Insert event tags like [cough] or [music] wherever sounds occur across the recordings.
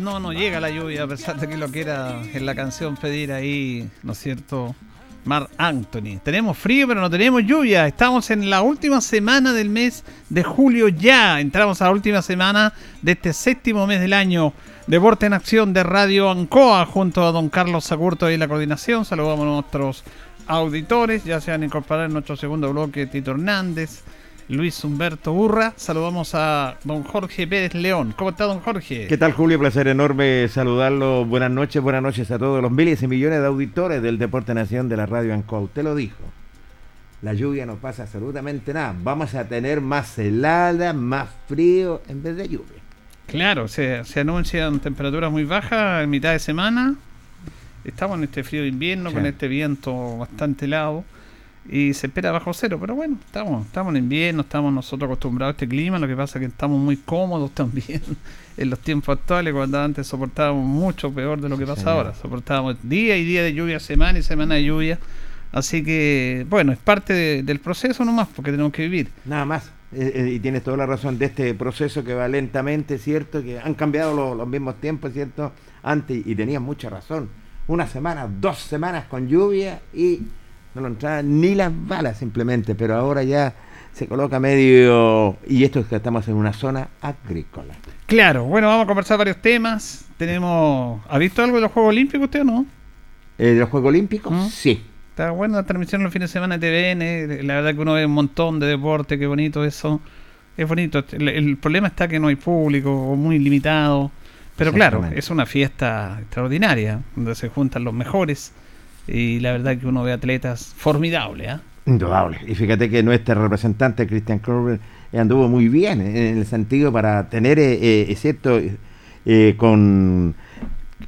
No, no llega la lluvia, a pesar de que lo quiera en la canción pedir ahí, ¿no es cierto? Mar Anthony. Tenemos frío, pero no tenemos lluvia. Estamos en la última semana del mes de julio ya. Entramos a la última semana de este séptimo mes del año. Deporte en Acción de Radio Ancoa junto a don Carlos Sagurto y la coordinación. Saludamos a nuestros auditores. Ya se van a incorporar en nuestro segundo bloque Tito Hernández, Luis Humberto Burra. Saludamos a don Jorge Pérez León. ¿Cómo está don Jorge? ¿Qué tal, Julio? Placer enorme saludarlo. Buenas noches, buenas noches a todos los miles y millones de auditores del Deporte Nación de la Radio Ancoa. Usted lo dijo. La lluvia no pasa absolutamente nada. Vamos a tener más helada, más frío en vez de lluvia. Claro, se, se anuncian temperaturas muy bajas en mitad de semana. Estamos en este frío de invierno Sí. con este viento bastante helado y se espera bajo cero, pero bueno, estamos, estamos en invierno, estamos nosotros acostumbrados a este clima, lo que pasa es que estamos muy cómodos [laughs] también en los tiempos actuales, cuando antes soportábamos mucho peor de lo que pasa señor. ahora, soportábamos día y día de lluvia, semana y semana de lluvia, así que bueno, es parte de- del proceso nomás, porque tenemos que vivir. Nada más. Eh, eh, y tienes toda la razón de este proceso que va lentamente, ¿cierto? Que han cambiado lo- los mismos tiempos, ¿cierto? Antes, y tenías mucha razón. Una semana, dos semanas con lluvia y no lo entraban ni las balas simplemente, pero ahora ya se coloca medio... Y esto es que estamos en una zona agrícola. Claro, bueno, vamos a conversar varios temas. Tenemos. ¿Ha visto algo de los Juegos Olímpicos usted o no? Eh, ¿De los Juegos Olímpicos? ¿Mm? Sí. Está buena la transmisión los fines de semana de TVN. La verdad que uno ve un montón de deporte, qué bonito eso. Es bonito. El, el problema está que no hay público o muy limitado. Pero claro, es una fiesta extraordinaria donde se juntan los mejores. Y la verdad que uno ve atletas formidables. ¿ah? Indudable. Y fíjate que nuestro representante, Christian Kroger, anduvo muy bien en el sentido para tener, eh, eh, es cierto, eh, con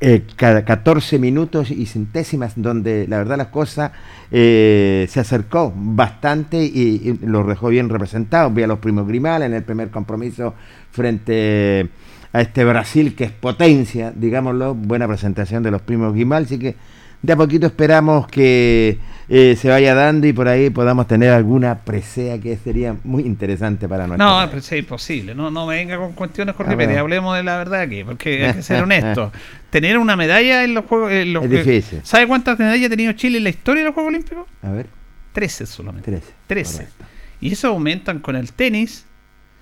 eh, cada 14 minutos y centésimas, donde la verdad las cosas eh, se acercó bastante y, y los dejó bien representados. Vi a los primos Grimal en el primer compromiso frente a este Brasil que es potencia, digámoslo, buena presentación de los primos Grimal, así que de a poquito esperamos que eh, se vaya dando y por ahí podamos tener alguna presea que sería muy interesante para nosotros. No, pues es imposible. No, no me venga con cuestiones ver. Hablemos de la verdad aquí, porque hay que ser [laughs] honesto. Tener una medalla en los Juegos. en los- Es difícil. ¿Sabe cuántas medallas ha tenido Chile en la historia de los Juegos Olímpicos? A ver, 13 solamente. 13. 13. correcto. Y eso aumentan con el tenis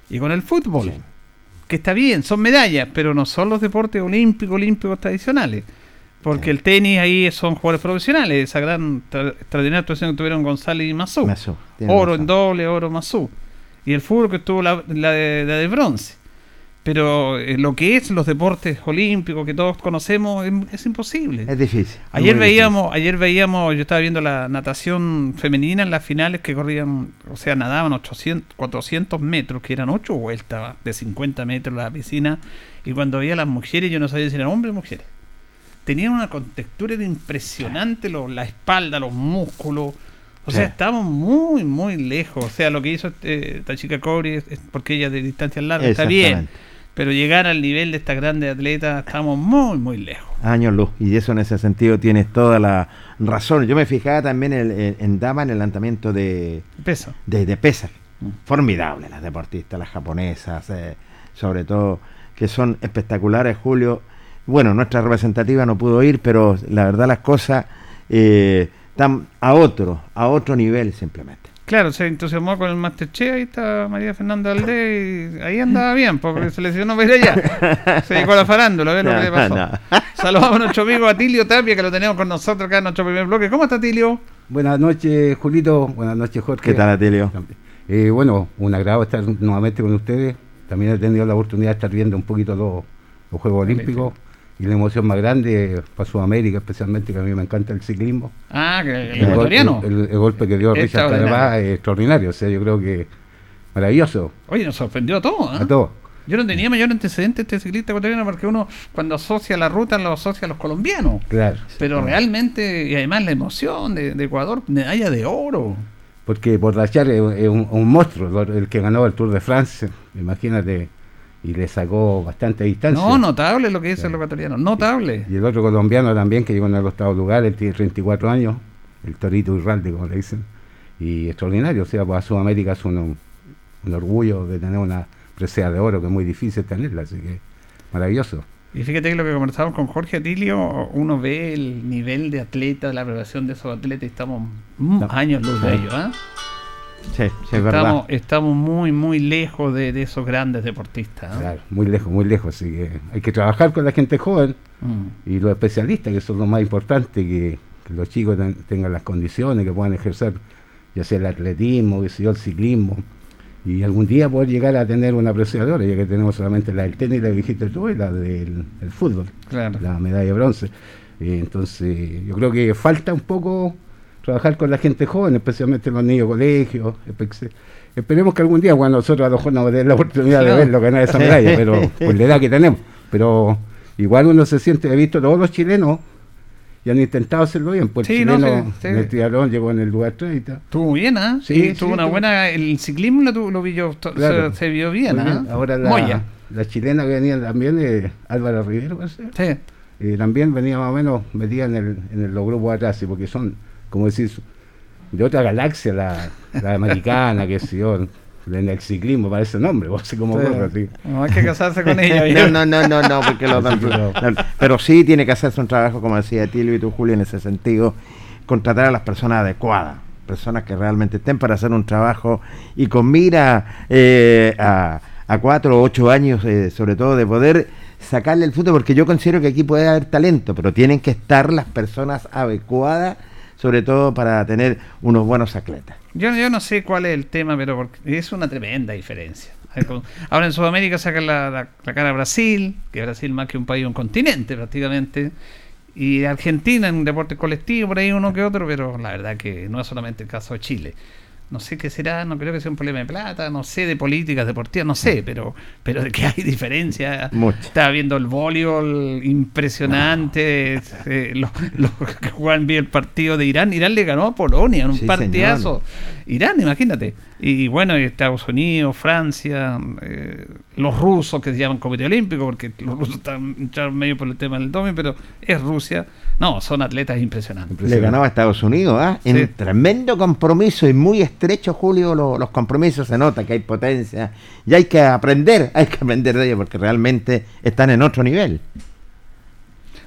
y con el fútbol. Sí. Que está bien, son medallas, pero no son los deportes olímpicos, olímpicos tradicionales. Porque el tenis ahí son jugadores profesionales. Esa gran tra- extraordinaria actuación que tuvieron González y Mazú. Mazú, Oro razón. en doble, oro Mazú. Y el fútbol que estuvo la, la de, la de bronce. Pero eh, lo que es los deportes olímpicos que todos conocemos es, es imposible. Es difícil. Ayer veíamos, ayer veíamos, yo estaba viendo la natación femenina en las finales que corrían, o sea, nadaban 800, 400 metros, que eran 8 vueltas de 50 metros la piscina, y cuando veía a las mujeres yo no sabía si eran hombres o mujeres. Tenían una contextura impresionante, lo- la espalda, los músculos. O sea, Sí. estábamos muy, muy lejos. O sea, lo que hizo este- esta chica Cobri es, es porque ella de distancias largas está bien. Pero llegar al nivel de esta grande atleta, estamos muy, muy lejos. Años luz. Y eso en ese sentido tienes toda la razón. Yo me fijaba también en, en- en Dama en el lanzamiento de, Peso. de, de pesas. Mm. Formidable las deportistas, las japonesas, eh, sobre todo, que son espectaculares, Julio. Bueno, nuestra representativa no pudo ir, pero la verdad las cosas eh, están a otro, a otro nivel simplemente. Claro, se entusiasmó con el Masterchef, ahí está María Fernanda Alde, y ahí andaba bien, porque se lesionó para ir allá. Se dedicó a la farándula, a ver lo que le [laughs] pasó. No, no. [laughs] Saludamos a nuestro amigo Atilio Tapia, que lo tenemos con nosotros acá en nuestro primer bloque. ¿Cómo está Atilio? Buenas noches, Julito. Buenas noches, Jorge. ¿Qué tal, Atilio? Eh, bueno, un agrado estar nuevamente con ustedes. También he tenido la oportunidad de estar viendo un poquito los, los Juegos Olímpicos y la emoción más grande para Sudamérica, especialmente que a mí me encanta el ciclismo. Ah, que el El, gol- ecuatoriano. el- el golpe que dio Richard. Carapaz es extraordinario. O sea, yo creo que maravilloso Oye, nos sorprendió a todos. ¿ah? a todos. Yo no tenía mayor antecedente este ciclista ecuatoriano porque uno cuando asocia la ruta lo asocia a los colombianos. Claro. Pero realmente, y además la emoción de, de Ecuador, medalla de oro. Porque Bordachar es un, un monstruo, el que ganó el Tour de France, imagínate, y le sacó bastante distancia. No, notable lo que dice el Claro. ecuatoriano, notable. Y el otro colombiano también, que llegó en el octavo lugar, él tiene 34 años, el Torito Urralde, como le dicen. Y extraordinario, o sea, para Sudamérica es un, un orgullo de tener una presea de oro, que es muy difícil tenerla, así que maravilloso. Y fíjate que lo que conversamos con Jorge Atilio, uno ve el nivel de atleta, la preparación de esos atletas y estamos mm, No. años luz de ellos. ¿ah? Sí, sí, es verdad. Estamos, estamos muy, muy lejos de, de esos grandes deportistas. Claro, muy lejos, muy lejos, así que hay que trabajar con la gente joven Mm. y los especialistas, que son lo más importante, que, que los chicos ten- tengan las condiciones, que puedan ejercer ya sea el atletismo, que sea el ciclismo, y algún día poder llegar a tener una apreciadora, ya que tenemos solamente la del tenis, la que dijiste tú, y la del, del fútbol, Claro. la medalla de bronce. Eh, entonces, yo creo que falta un poco trabajar con la gente joven, especialmente los niños de colegio. espe- Esperemos que algún día, cuando nosotros a lo mejor nos den la oportunidad de verlo ganar esa medalla, pero por la edad que tenemos. Pero igual uno se siente, he visto todos los chilenos y han intentado hacerlo bien. Pues Sí, el no, chileno sí, sí. en el triatlón llegó en el lugar 30. Estuvo muy bien, ¿ah? Sí, Sí, sí, tuvo una buena. El ciclismo lo, lo vi yo, to- Claro. se, se vio bien, ¿ah? bien. Ahora la, Moya. la chilena que venía también, eh, Álvaro Rivero, parece. Sí. Eh, también venía más o menos metida en, el, en el- los grupos atrás, porque son, como decís, de otra galaxia, la, la americana, que sé yo, en el ciclismo, para ese nombre, vos sé cómo Sí. corre, así. No hay que casarse con ella. No, no, no, no, no, porque lo [laughs] no. no, Pero sí tiene que hacerse un trabajo, como decía Tilio y tú, Julio, en ese sentido, contratar a las personas adecuadas, personas que realmente estén para hacer un trabajo y con mira eh, a, a cuatro o ocho años, eh, sobre todo, de poder sacarle el fútbol, porque yo considero que aquí puede haber talento, pero tienen que estar las personas adecuadas, sobre todo para tener unos buenos atletas. Yo, yo no sé cuál es el tema, pero es una tremenda diferencia. Ahora en Sudamérica sacan la, la- cara a Brasil, que Brasil más que un país, un continente prácticamente. Y Argentina en deporte colectivo, por ahí uno que otro, pero la verdad que no es solamente el caso de Chile. No sé qué será, no creo que sea un problema de plata, no sé de políticas deportivas, no sé, pero, pero de que hay diferencia. Mucho. Estaba viendo el voleibol impresionante, eh, los, los que juegan bien el partido de Irán. Irán le ganó a Polonia en un Sí, partidazo. Irán, imagínate. Y bueno, Estados Unidos, Francia, eh, los rusos que se llaman Comité Olímpico, porque los rusos están medio por el tema del doping, pero es Rusia. No, son atletas impresionantes. Le ganaba a Estados Unidos, ¿ah? En Sí. un tremendo compromiso y muy estrecho, Julio, lo- los compromisos se nota que hay potencia y hay que aprender, hay que aprender de ellos porque realmente están en otro nivel.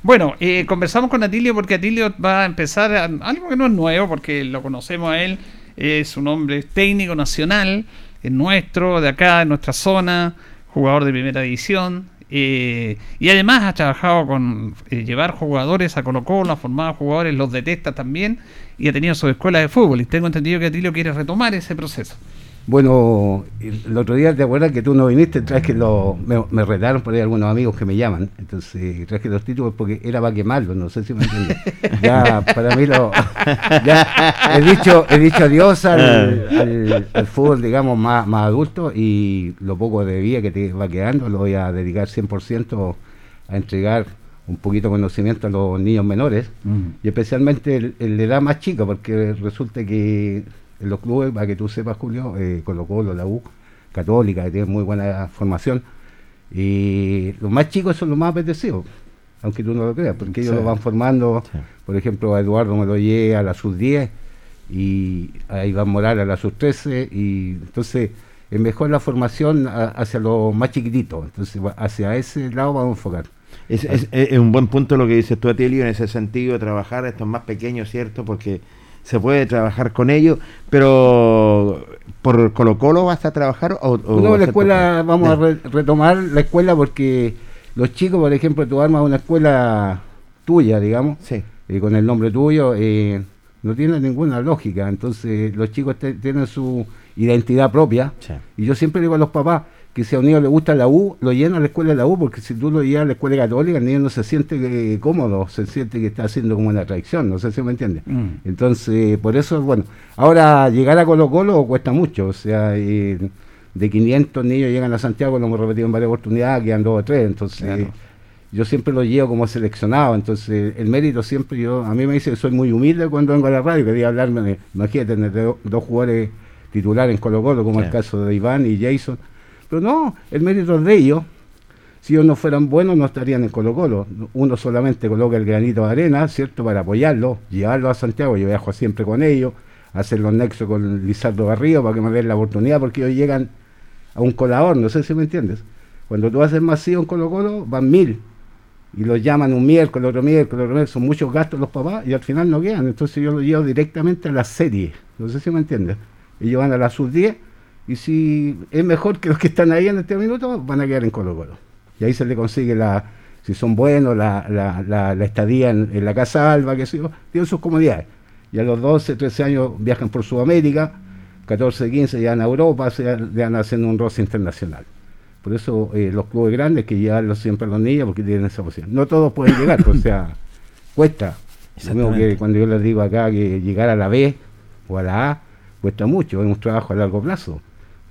Bueno, eh, conversamos con Atilio porque Atilio va a empezar a- algo que no es nuevo, porque lo conocemos a él, es un hombre técnico nacional, es nuestro, de acá, en nuestra zona, jugador de primera división, eh, y además ha trabajado con eh, llevar jugadores a Colo Colo, ha formado jugadores, los detesta también, y ha tenido su escuela de fútbol, y tengo entendido que Atilio quiere retomar ese proceso. Bueno, el otro día te acuerdas que tú no viniste, traje los, me, me retaron por ahí algunos amigos que me llaman, entonces traje los títulos porque era para quemarlos, no sé si me entiendes. Ya, para mí lo, ya he dicho, he dicho adiós al, al- al fútbol, digamos, más, más adulto y lo poco de vida que te va quedando lo voy a dedicar 100% a entregar un poquito de conocimiento a los niños menores y especialmente el, el de edad más chica, porque resulta que en los clubes, para que tú sepas, Julio, eh, Colo Colo, la U, Católica, que tiene muy buena formación, y los más chicos son los más apetecidos, aunque tú no lo creas, porque ellos Sí. lo van formando, Sí. por ejemplo, a Eduardo me lo llevé a la sub-10 y a Iván Morales a la sub-13, y entonces es mejor la formación a- hacia los más chiquititos, entonces hacia ese lado vamos a enfocar. Es, es- es un buen punto lo que dices tú, Atilio, en ese sentido, trabajar a estos más pequeños, ¿cierto? Porque se puede trabajar con ellos, pero ¿por Colo Colo vas a trabajar o, o No, la a escuela, por- vamos a re- retomar la escuela porque los chicos, por ejemplo, tú armas una escuela tuya, digamos, Sí. eh, con el nombre tuyo, eh, no tiene ninguna lógica. Entonces, los chicos tienen su identidad propia. Sí. Y yo siempre digo a los papás que si a un niño le gusta la U, lo llena a la escuela de la U, porque si tú lo llevas a la escuela católica, el niño no se siente eh, cómodo, se siente que está haciendo como una traición, no sé si me entiendes. Mm. Entonces, por eso, bueno, ahora llegar a Colo Colo cuesta mucho, o sea, eh, de 500 niños llegan a Santiago, lo hemos repetido en varias oportunidades, quedan dos o tres, entonces Claro. yo siempre lo llevo como seleccionado, entonces el mérito siempre yo, a mí me dice que soy muy humilde cuando vengo a la radio, quería hablarme de, imagínate, tener do- dos jugadores titulares en Colo Colo, como el caso de Iván y Jason, pero no, el mérito es de ellos, si ellos no fueran buenos no estarían en Colo Colo. Uno solamente coloca el granito de arena, ¿cierto? Para apoyarlo, llevarlo a Santiago, yo viajo siempre con ellos, hacer los nexos con Lizardo Garrido para que me den la oportunidad, porque ellos llegan a un colador, no sé si me entiendes. Cuando tú haces masivo en Colo Colo, van mil. Y los llaman un miércoles, otro miércoles, otro miércoles, son muchos gastos los papás y al final no quedan. Entonces yo los llevo directamente a la serie, no sé si me entiendes. Ellos van a la sub 10 y si es mejor que los que están ahí en este minuto, van a quedar en Colo Colo. Y ahí se le consigue la, si son buenos, la, la, la, la estadía en, en la Casa Alba, que sé yo, tienen sus comodidades. Y a los 12, 13 años viajan por Sudamérica, 14, 15 ya en Europa, se van haciendo un roce internacional. Por eso eh, los clubes grandes que llevarlos siempre a los niños porque tienen esa opción. No todos pueden llegar, pues, o sea, [laughs] cuesta. Lo mismo que cuando yo les digo acá que llegar a la B o a la A cuesta mucho, es un trabajo a largo plazo.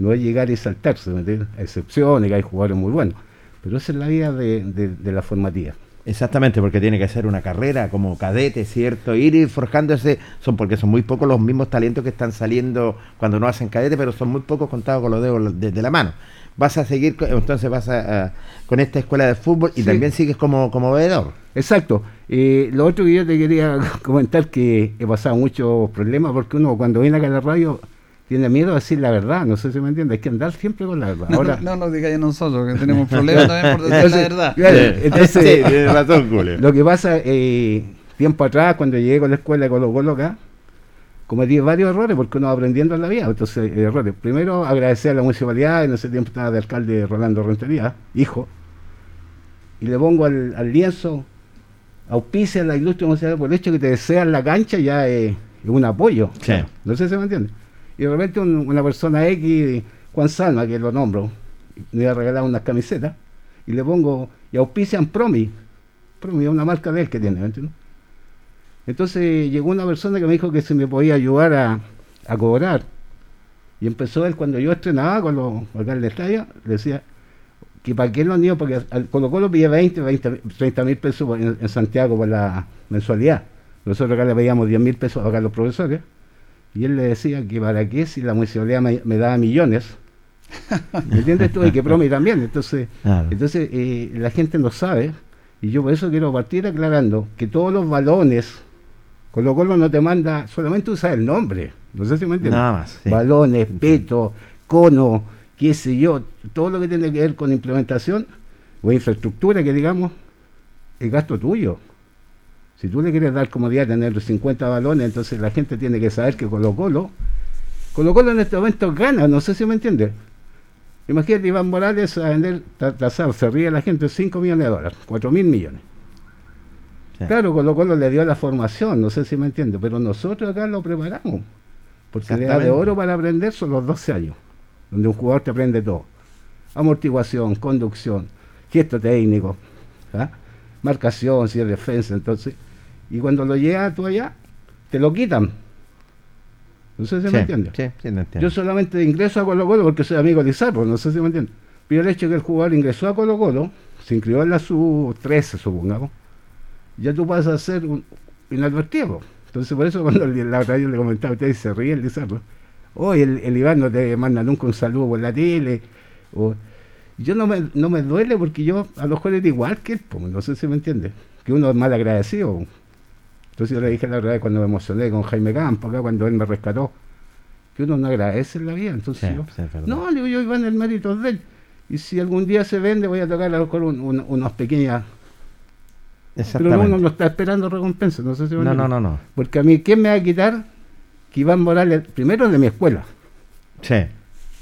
No es llegar y saltarse, excepciones, que hay jugadores muy buenos. Pero esa es la vida de, de- de la formativa. Exactamente, porque tiene que hacer una carrera como cadete, ¿cierto? Ir, forjándose, son porque son muy pocos los mismos talentos que están saliendo cuando no hacen cadete, pero son muy pocos contados con los dedos de, de la mano. Vas a seguir, entonces vas a, a- con esta escuela de fútbol y Sí. también sigues como, como veedor. Exacto. Eh, lo otro que yo te quería [laughs] comentar que he pasado muchos problemas porque uno cuando viene acá a la radio tiene miedo de decir la verdad, no sé si me entiendes, hay que andar siempre con la verdad. No, Ahora, no, no nos digáis a nosotros que tenemos problemas también por decir la verdad. claro, entonces. Lo que pasa, eh, tiempo atrás, cuando llegué con la escuela de Colo Colo acá, cometí varios errores porque uno va aprendiendo en la vida. Entonces, eh, errores. Primero, agradecer a la municipalidad, en ese tiempo estaba de alcalde Rolando Rentería, hijo, y le pongo al, al lienzo, auspicia a la industria musical por el hecho que te desean la cancha, ya es, es un apoyo. Sí. No sé si me entiende. Y de repente un- una persona X, Juan Salma, que lo nombro, me iba a regalar unas camisetas, y le pongo, y auspician Promi. promedio, una marca de él que tiene, ¿me entiendes? Entonces llegó una persona que me dijo que se me podía ayudar a, cobrar. Y empezó él, cuando yo estrenaba con los en el estadio, decía que para qué los niños, porque al Colo Colo pide 20, 20, 30 mil pesos en, en Santiago por la mensualidad. Nosotros acá le pedíamos 10 mil pesos acá a los profesores. Y él le decía que para qué si la municipalidad me, me daba millones. ¿Me entiendes tú? Y que Promi también. Entonces, Claro. entonces eh, la gente no sabe. Y yo por eso quiero partir aclarando que todos los balones, Colo Colo no te manda, solamente usa el nombre. No sé si me entiendes. Nada más. sí. Balones, peto, cono, qué sé yo, todo lo que tiene que ver con implementación o infraestructura, que digamos, es gasto tuyo. Si tú le quieres dar comodidad tener 50 balones, entonces la gente tiene que saber que Colo Colo, Colo Colo en este momento gana, no sé si me entiendes. Imagínate Iván Morales a vender tasado, se ríe la gente 5 millones de dólares, 4 mil millones. Sí. Claro, Colo Colo le dio la formación, no sé si me entiende, pero nosotros acá lo preparamos. Porque la edad de oro para aprender son los 12 años, donde un jugador te aprende todo. Amortiguación, conducción, gesto técnico, ¿ah? marcación, si es defensa, entonces. Y cuando lo llegas tú allá, te lo quitan. No sé si Sí, me entiende. sí, sí, lo entiendo. Yo solamente ingreso a Colo Colo porque soy amigo de Lizarro, no sé si me entiende. Pero el hecho de que el jugador ingresó a Colo Colo, se inscribió en la sub-13, supongamos, ya tú pasas a ser un inadvertido. Entonces, por eso cuando la otra vez le comentaba a usted y se ríe el Lizarro, hoy el, el Iván no te manda nunca un saludo por la tele. O, yo no me, no me duele porque yo a lo mejor era igual que él, pues, no sé si me entiende. Que uno es mal agradecido. Entonces yo le dije la vez cuando me emocioné con Jaime Campo, acá cuando él me rescató, que uno no agradece en la vida. Entonces Sí, yo, sí, verdad. no, le digo yo, Iván, el mérito de él. Y si algún día se vende, voy a tocar a lo mejor un- un- unas pequeñas. Pero uno no está esperando recompensa, no sé si no, no, no, no. Porque a mí, ¿quién me va a quitar que Iván Morales, primero de mi escuela? Sí.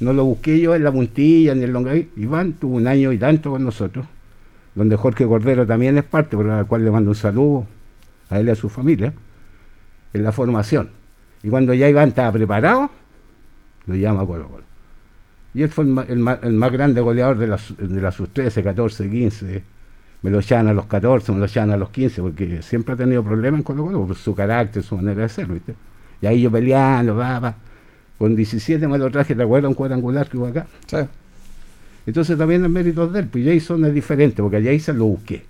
No lo busqué yo en la puntilla ni en Longaví. Iván tuvo un año y tanto con nosotros, donde Jorge Cordero también es parte, por la cual le mando un saludo a él y a su familia, en la formación. Y cuando ya Iván estaba preparado, lo llama Colo Colo. Y él fue el, el el más grande goleador de las de la sus 13, 14, 15. Me lo echaban a los 14, me lo echaban a los 15, porque siempre ha tenido problemas en Colo Colo por su carácter, su manera de ser, ¿viste? Y ahí yo peleando, va, va. Con 17 me lo traje, ¿te acuerdas? Un cuadrangular que hubo acá. Sí. Entonces también el mérito de él, pues Jason es diferente, porque a Jason lo busqué.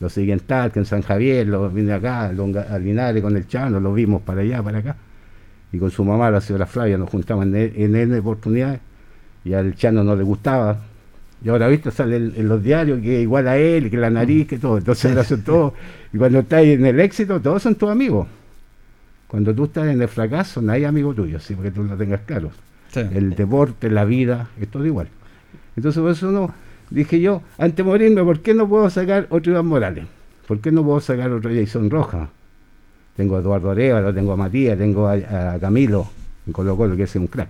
Lo seguí en Talca, en San Javier, lo vine acá, a Longa- a Linares con el Chano, lo vimos para allá, para acá. Y con su mamá, la señora Flavia, nos juntamos en, en N oportunidades y al Chano no le gustaba. Y ahora, viste, sale en, en los diarios que igual a él, que la nariz, que todo. Entonces ahora son todos. [laughs] Y cuando estás en el éxito, todos son tus amigos. Cuando tú estás en el fracaso, nadie es amigo tuyo, así porque tú lo tengas claro Sí. el deporte, la vida, es todo igual. Entonces por eso no, dije yo, antes de morirme, ¿por qué no puedo sacar otro Iván Morales? ¿Por qué no puedo sacar otro Jason Roja? Tengo a Eduardo Arevalo, tengo a Matías, tengo a, a Camilo en Colo Colo, que es un crack.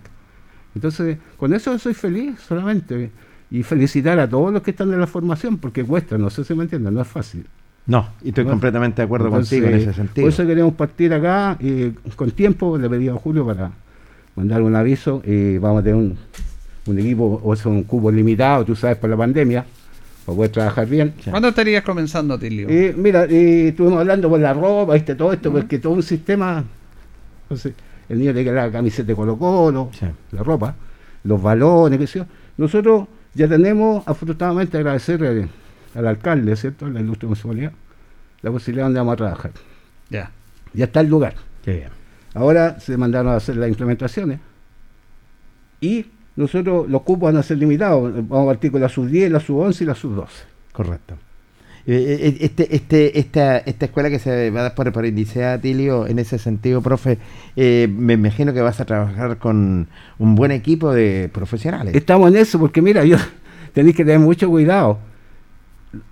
Entonces, con eso soy feliz solamente. Y felicitar a todos los que están en la formación, porque cuesta, no sé si me entienden, no es fácil. No, y estoy completamente de acuerdo Entonces, contigo en ese sentido. Por eso queremos partir acá eh, con tiempo. Le pedí a Julio para mandar un aviso. eh, vamos a tener un, un equipo, o sea, un cubo limitado, tú sabes, por la pandemia, para poder trabajar bien. ¿Cuándo estarías comenzando, Tilio? Eh, mira, eh, estuvimos hablando por la ropa, ¿viste? todo esto, porque todo un sistema. Entonces, el niño tiene que la camiseta de Colo Colo, Sí. la ropa, los balones, qué sé yo. Nosotros ya tenemos, afortunadamente, agradecer al alcalde, ¿cierto? La ilustre municipalidad, la posibilidad donde vamos a trabajar. Ya. Ya está el lugar. Qué bien. Ahora se mandaron a hacer las implementaciones y nosotros los cupos van a ser limitados. Vamos a partir con la sub-10, la sub-11 y la sub-12. Correcto. Eh, eh, Este, este, esta, esta escuela que se va a dar por, por Indicea, Tilio, en ese sentido, profe, eh, me imagino que vas a trabajar con un buen equipo de profesionales. Estamos en eso porque mira, yo [laughs] tenéis que tener mucho cuidado.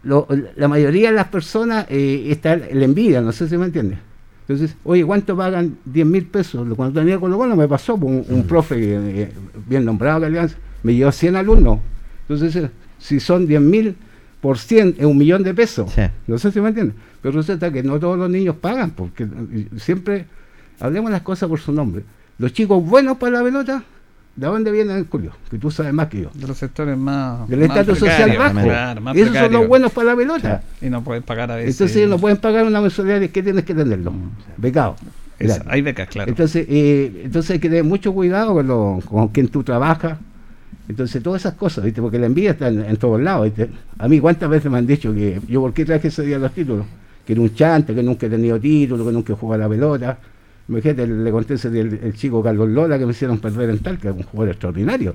Lo- la mayoría de las personas eh, está la envidia, no sé si me entiendes. Entonces, oye, ¿cuánto pagan 10 mil pesos? Cuando tenía Colo Colo me pasó, pues, un, un profe eh, bien nombrado que Alianza, me llevó 100 alumnos. Entonces, eh, si son 10 mil por 100, es un millón de pesos. Sí. No sé si me entiendes. Pero resulta que no todos los niños pagan, porque eh, siempre hablemos las cosas por su nombre. Los chicos buenos para la pelota ¿De dónde viene Julio? Que tú sabes más que yo. De los sectores más. Del estatus social bajo. claro, más Esos son los buenos para la pelota. Y no pueden pagar a veces. Entonces no pueden pagar una mensualidad de que tienes que tenerlo. Becado. Es- Claro. hay becas, claro. Entonces, eh, entonces hay que tener mucho cuidado con, lo, con quien tú trabajas. Entonces, todas esas cosas, ¿viste? Porque la envidia está en, en todos lados, ¿viste? A mí, ¿cuántas veces me han dicho que yo, ¿por qué traje ese día los títulos? Que era un chante, que nunca he tenido título, que nunca he jugado a la pelota. Imagínate, le conté ese el, el chico Carlos Lola que me hicieron perder en tal, que es un jugador extraordinario.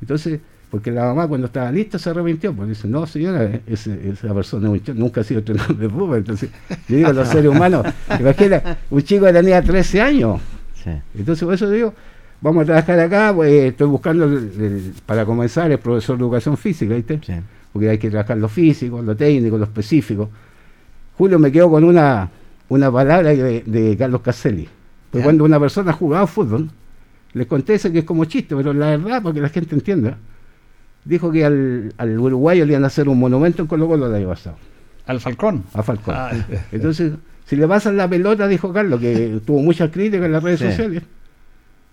Entonces, porque la mamá cuando estaba lista se arrepintió, porque dice, no señora, ese- esa persona es un ch- nunca ha sido entrenador de fútbol. Entonces, yo digo, los seres humanos, [laughs] imagina, un chico que tenía 13 años, Sí. entonces por eso digo, vamos a trabajar acá, pues, estoy buscando el- el- para comenzar el profesor de educación física, ¿viste? Sí. Porque hay que trabajar lo físico, lo técnico, lo específico. Julio me quedo con una, una palabra de, de Carlos Caselli. Pues cuando una persona ha jugado fútbol, les conté eso que es como chiste, pero la verdad, para que la gente entienda, dijo que al, al uruguayo le iban a hacer un monumento en Colo Colo el año pasado, Al Falcón. a Falcón. Ah, [laughs] Entonces, si le pasan la pelota, dijo Carlos, que tuvo muchas críticas en las redes Sí. sociales,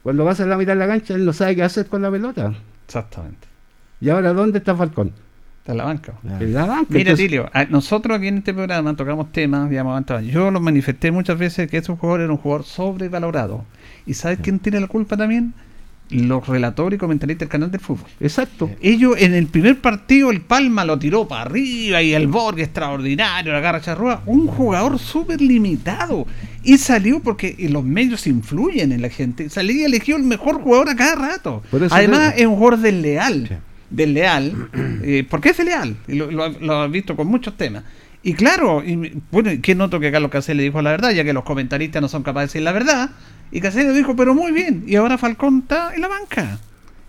cuando vas a la mitad de la cancha, él no sabe qué hacer con la pelota. exactamente. Y ahora, ¿dónde está Falcón? Está en la banca. Claro. En la banca. Mira, Entonces, Tilio, a- nosotros aquí en este programa tocamos temas, digamos, antes. yo lo manifesté muchas veces que ese jugador era un jugador sobrevalorado. ¿Y sabes quién tiene la culpa también? Los relatores y comentaristas del canal del fútbol. Exacto. Ellos en el primer partido, el Palma lo tiró para arriba y el Borg extraordinario, la garra charrúa, un jugador súper limitado. Y salió porque los medios influyen en la gente. Salía y eligió el mejor jugador a cada rato. Además, es un jugador desleal. Desleal. eh, porque es desleal. Y lo, lo, lo has visto con muchos temas. Y claro, y, bueno, ¿qué noto que Carlos Caselli dijo la verdad? Ya que los comentaristas no son capaces de decir la verdad. Y Caselli dijo, pero muy bien. Y ahora Falcón está en la banca.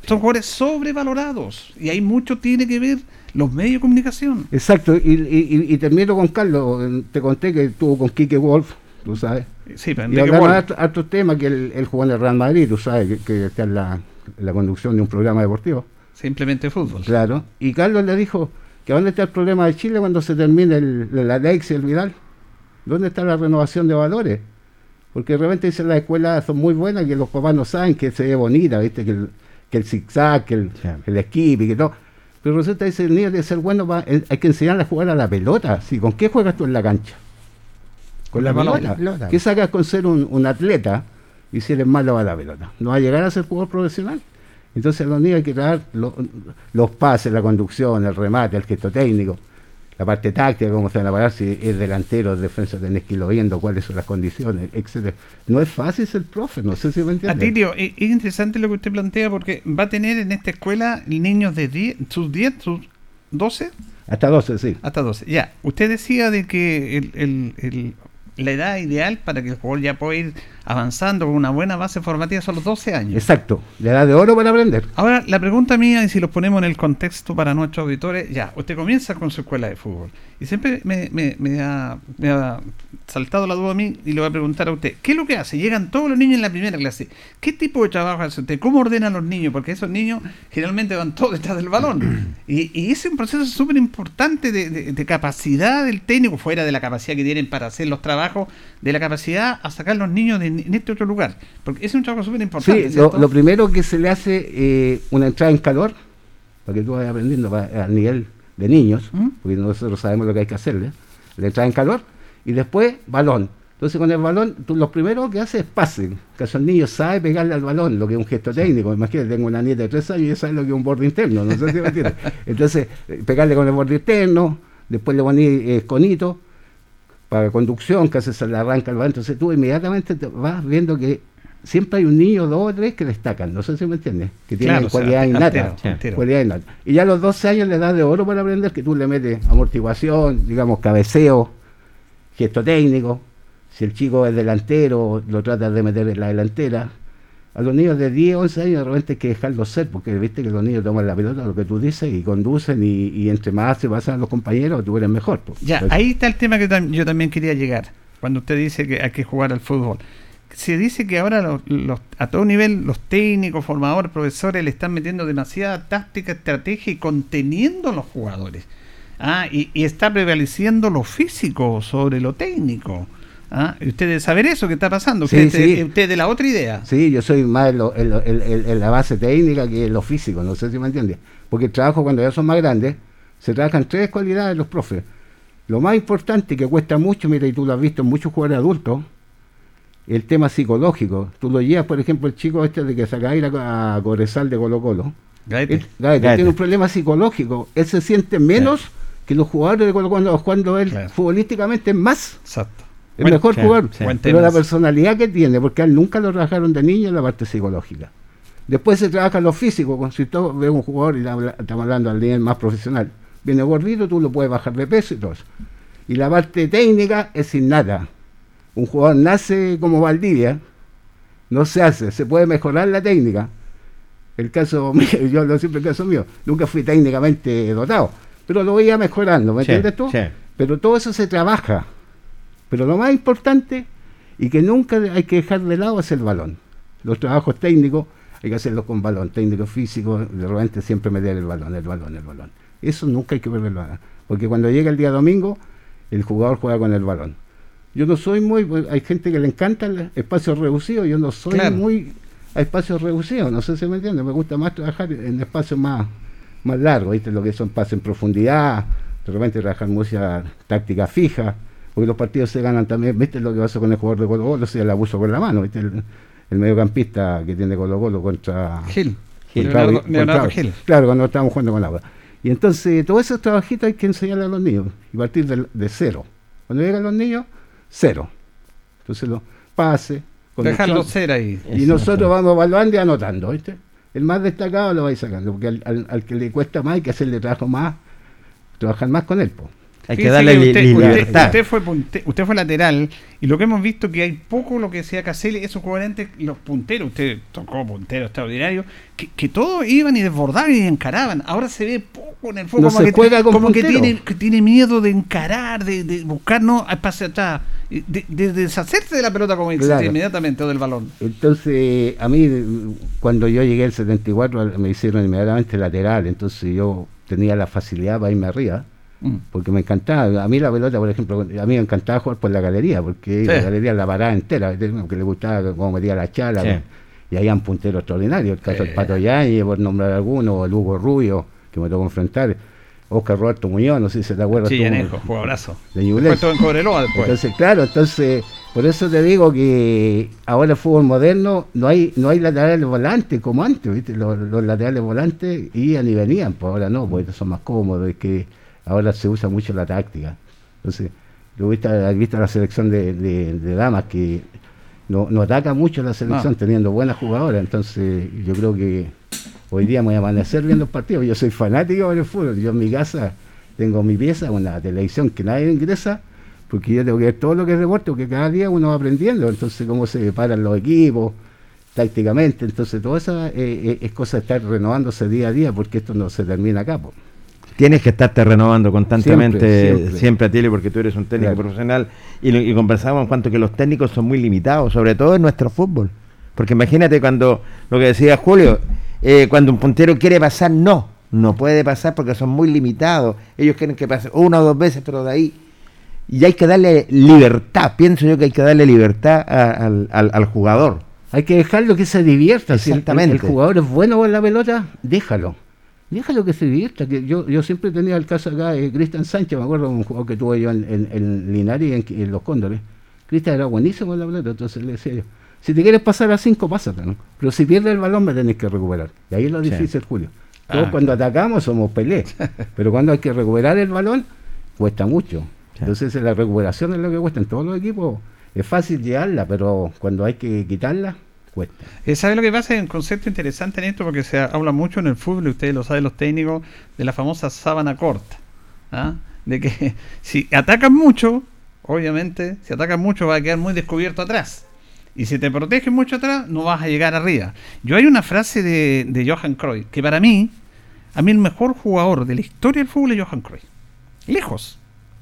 Son jugadores sobrevalorados. Y ahí mucho tiene que ver los medios de comunicación. Exacto, y, y, termino con Carlos. Te conté que estuvo con Quique Wolf, tú sabes. Sí, pero Y harto- hartos temas que él, él jugó en el Real Madrid, tú sabes, que, que está en la, en la conducción de un programa deportivo. Simplemente fútbol. Claro. Y Carlos le dijo que ¿dónde está el problema de Chile cuando se termine el, la Alex y el Vidal? ¿Dónde está la renovación de valores? Porque de repente dicen las escuelas son muy buenas que los papás no saben que se ve bonita, ¿viste? Que el, que el zigzag, que el, Sí. el skip y que todo. Pero resulta que el niño tiene que ser bueno, hay que enseñarle a jugar a la pelota. ¿sí? ¿Con qué juegas tú en la cancha? Con la Con la pelota. pelota. ¿Qué sacas con ser un, un atleta y si eres malo a la pelota? No va a llegar a ser jugador profesional. Entonces niños hay que traer lo- los pases, la conducción, el remate, el gesto técnico, la parte táctica, cómo se van a parar, si es delantero, defensa, tenés que irlo viendo, cuáles son las condiciones, etcétera. No es fácil ser profe, no sé si me entiendes. Atilio, es es interesante lo que usted plantea porque va a tener en esta escuela niños de 10, sus 10, sus 12 Hasta 12, sí. hasta 12. Ya, usted decía de que el, el- el- la edad ideal para que el jugador ya pueda ir avanzando con una buena base formativa son los 12 años. Exacto, le da de oro para aprender. Ahora, la pregunta mía, y si lo ponemos en el contexto para nuestros auditores, ya, usted comienza con su escuela de fútbol. Y siempre me, me- me ha, me ha saltado la duda a mí y le voy a preguntar a usted, ¿qué es lo que hace? Llegan todos los niños en la primera clase. ¿Qué tipo de trabajo hace usted? ¿Cómo ordena a los niños? Porque esos niños generalmente van todos detrás del balón. [clears throat] Y, y ese es un proceso súper importante de, de- de capacidad del técnico, fuera de la capacidad que tienen para hacer los trabajos, de la capacidad a sacar los niños de, en este otro lugar. Porque ese es un trabajo súper importante. Sí, lo, primero que se le hace eh, una entrada en calor, para que tú vayas aprendiendo a nivel de niños, ¿Mm? porque nosotros sabemos lo que hay que hacerle, la entrada en calor, y después balón. Entonces con el balón, tú lo primero que haces es pase, que el niño sabe pegarle al balón, lo que es un gesto técnico. Imagínate, tengo una nieta de tres años y ella sabe lo que es un borde interno, no sé si me entiendes. [laughs] Entonces, eh, pegarle con el borde interno, después le poní eh, conito, para conducción, que se le arranca el balón. Entonces tú inmediatamente te vas viendo que siempre hay un niño, dos o tres que destacan, no sé si me entiendes, que tienen Claro, o sea, cualidad innata. cualidad innata. Y ya a los 12 años le das de oro para aprender que tú le metes amortiguación, digamos, cabeceo, gesto técnico. Si el chico es delantero, lo tratas de meter en la delantera. A los niños de 10, 11 años de repente hay que dejarlos ser, porque viste que los niños toman la pelota, lo que tú dices, y conducen, y, y entre más se pasan los compañeros, tú eres mejor. pues. Ya, Entonces, ahí está el tema que tam- yo también quería llegar. Cuando usted dice que hay que jugar al fútbol. Se dice que ahora los, los- a todo nivel los técnicos, formadores, profesores le están metiendo demasiada táctica, estrategia y conteniendo a los jugadores. Ah, y, y está prevaleciendo lo físico sobre lo técnico. ¿Ah? Y usted debe saber eso que está pasando. Sí, Usted, sí. usted de la otra idea. Sí, yo soy más en, lo- en lo- en- en- en la base técnica que en lo físico, no sé si me entiendes. Porque el trabajo cuando ya son más grandes, se trabajan tres cualidades los profes. Lo más importante que cuesta mucho, mira, y tú lo has visto en muchos jugadores adultos, el tema psicológico. Tú lo llevas, por ejemplo, el chico este de que saca ir a, a Corezal de Colo Colo. Gaete. Él, Gaete, Gaete. tiene un problema psicológico. Él se siente menos que los jugadores de Colo Colo cuando él Claro. futbolísticamente es más. Exacto. El Bueno, mejor sí, jugador. sí. Pero la personalidad que tiene, porque a él nunca lo trabajaron de niño en la parte psicológica. Después se trabaja lo físico, con si tú ves un jugador y estamos hablando al nivel más profesional, viene gordito, tú lo puedes bajar de peso y todo eso. Y la parte técnica es sin nada. Un jugador nace como Valdivia, no se hace, se puede mejorar la técnica. El caso [laughs] mío, yo lo siempre el caso mío, nunca fui técnicamente dotado, pero lo veía mejorando, ¿me Sí, entiendes tú? Pero todo eso se trabaja. Pero lo más importante y que nunca hay que dejar de lado es el balón. Los trabajos técnicos hay que hacerlos con balón, técnico físico, de repente siempre meter el balón, el balón, el balón. Eso nunca hay que nada. Porque cuando llega el día domingo, el jugador juega con el balón. Yo no soy muy, hay gente que le encanta el espacio reducido, yo no soy Claro. muy a espacios reducidos, no sé si me entiende, me gusta más trabajar en espacios más, más largos, ¿viste? Lo que son pases en profundidad, de repente trabajar mucha táctica fija, porque los partidos se ganan también, ¿viste lo que pasó con el jugador de Colo Colo? Si el abuso con la mano, ¿viste? El, el mediocampista que tiene Colo Colo contra Gil. contra Leonardo, Audi- Leonardo contra- Gil. Claro, cuando estábamos jugando con agua. Y entonces, todos esos trabajitos hay que enseñarle a los niños y partir de, de cero. Cuando llegan los niños, cero. Entonces, los pases, Dejarlo ser ahí. y Exacto. nosotros vamos evaluando y anotando, ¿viste? El más destacado lo vais sacando, porque al, al- al que le cuesta más hay que hacerle trabajo más, trabajar más con él. po. Hay que darle li- usted, li- usted- libertad. usted fue punte- usted fue lateral y lo que hemos visto que hay poco lo que decía Caselli, esos jugadores los punteros, usted tocó puntero extraordinario, que, que todos iban y desbordaban y encaraban. Ahora se ve poco en el fútbol, No como, se que, juega con como que tiene, que tiene miedo de encarar, de, de buscar no espacio atrás, de, de- de deshacerse de la pelota como dice Claro. inmediatamente o del balón. Entonces, a mí, cuando yo llegué al 74, me hicieron inmediatamente lateral, entonces yo tenía la facilidad para irme arriba. Porque me encantaba. A mí la pelota, por ejemplo, a mí me encantaba jugar por la galería, porque Sí. la galería la paraba entera, que le gustaba cómo metía la chala, Sí. y había un puntero extraordinario, el caso Sí. del Pato Yáñez, por nombrar alguno, o el Hugo Rubio, que me tocó enfrentar, Oscar Roberto Muñoz, no sé si se te acuerdas. tú, Chillanejo, jugadorazo. de Ñublense. en Cobreloa después. Entonces, claro, entonces, por eso te digo que ahora el fútbol moderno no hay no hay laterales volantes como antes, ¿viste? Los, los laterales volantes iban y venían, pues ahora no, porque son más cómodos, es que ahora se usa mucho la táctica. Entonces, yo viste, has visto la selección de, de- de damas que no, no ataca mucho la selección No. teniendo buenas jugadoras, entonces yo creo que hoy día me voy a amanecer viendo el partido, yo soy fanático del fútbol, yo en mi casa tengo mi pieza, una televisión que nadie ingresa, porque yo tengo que ver todo lo que es deporte, porque cada día uno va aprendiendo, entonces cómo se preparan los equipos, tácticamente, entonces toda esa eh, eh, es cosa de estar renovándose día a día, porque esto no se termina acá. po. Tienes que estarte renovando constantemente, Siempre, siempre, siempre. Atilio, porque tú eres un técnico Claro. profesional. Y, y conversamos en cuanto que los técnicos son muy limitados, sobre todo en nuestro fútbol. Porque imagínate cuando, lo que decía Julio, eh, cuando un puntero quiere pasar, no, no puede pasar porque son muy limitados. Ellos quieren que pase una o dos veces, pero de ahí. Y hay que darle libertad, pienso yo que hay que darle libertad a- al, al- al jugador. Hay que dejarlo que se divierta. Si el jugador es bueno con la pelota, déjalo. Déjalo que se divierta. Que yo, yo siempre tenía el caso acá de Cristian Sánchez, me acuerdo un jugador que tuve yo en, en, en Linares y en, en Los Cóndores. Cristian era buenísimo con la pelota, entonces le decía yo, si te quieres pasar a cinco, pásate, ¿no? Pero si pierdes el balón me tenés que recuperar. Y ahí es lo Sí. difícil, Julio. Todos Ah, cuando atacamos somos pelé, [laughs] pero cuando hay que recuperar el balón, cuesta mucho. Sí. Entonces la recuperación es lo que cuesta en todos los equipos. Es fácil llevarla, pero cuando hay que quitarla, cuesta. Eh, ¿Sabe lo que pasa? Hay un concepto interesante en esto porque se habla mucho en el fútbol, ustedes lo saben los técnicos, de la famosa sábana corta. ¿ah? De que [laughs] si atacan mucho, obviamente, si atacan mucho va a quedar muy descubierto atrás. Y si te protegen mucho atrás, no vas a llegar arriba. Yo hay una frase de, de Johan Cruyff, que para mí, a mí el mejor jugador de la historia del fútbol es Johan Cruyff. Lejos,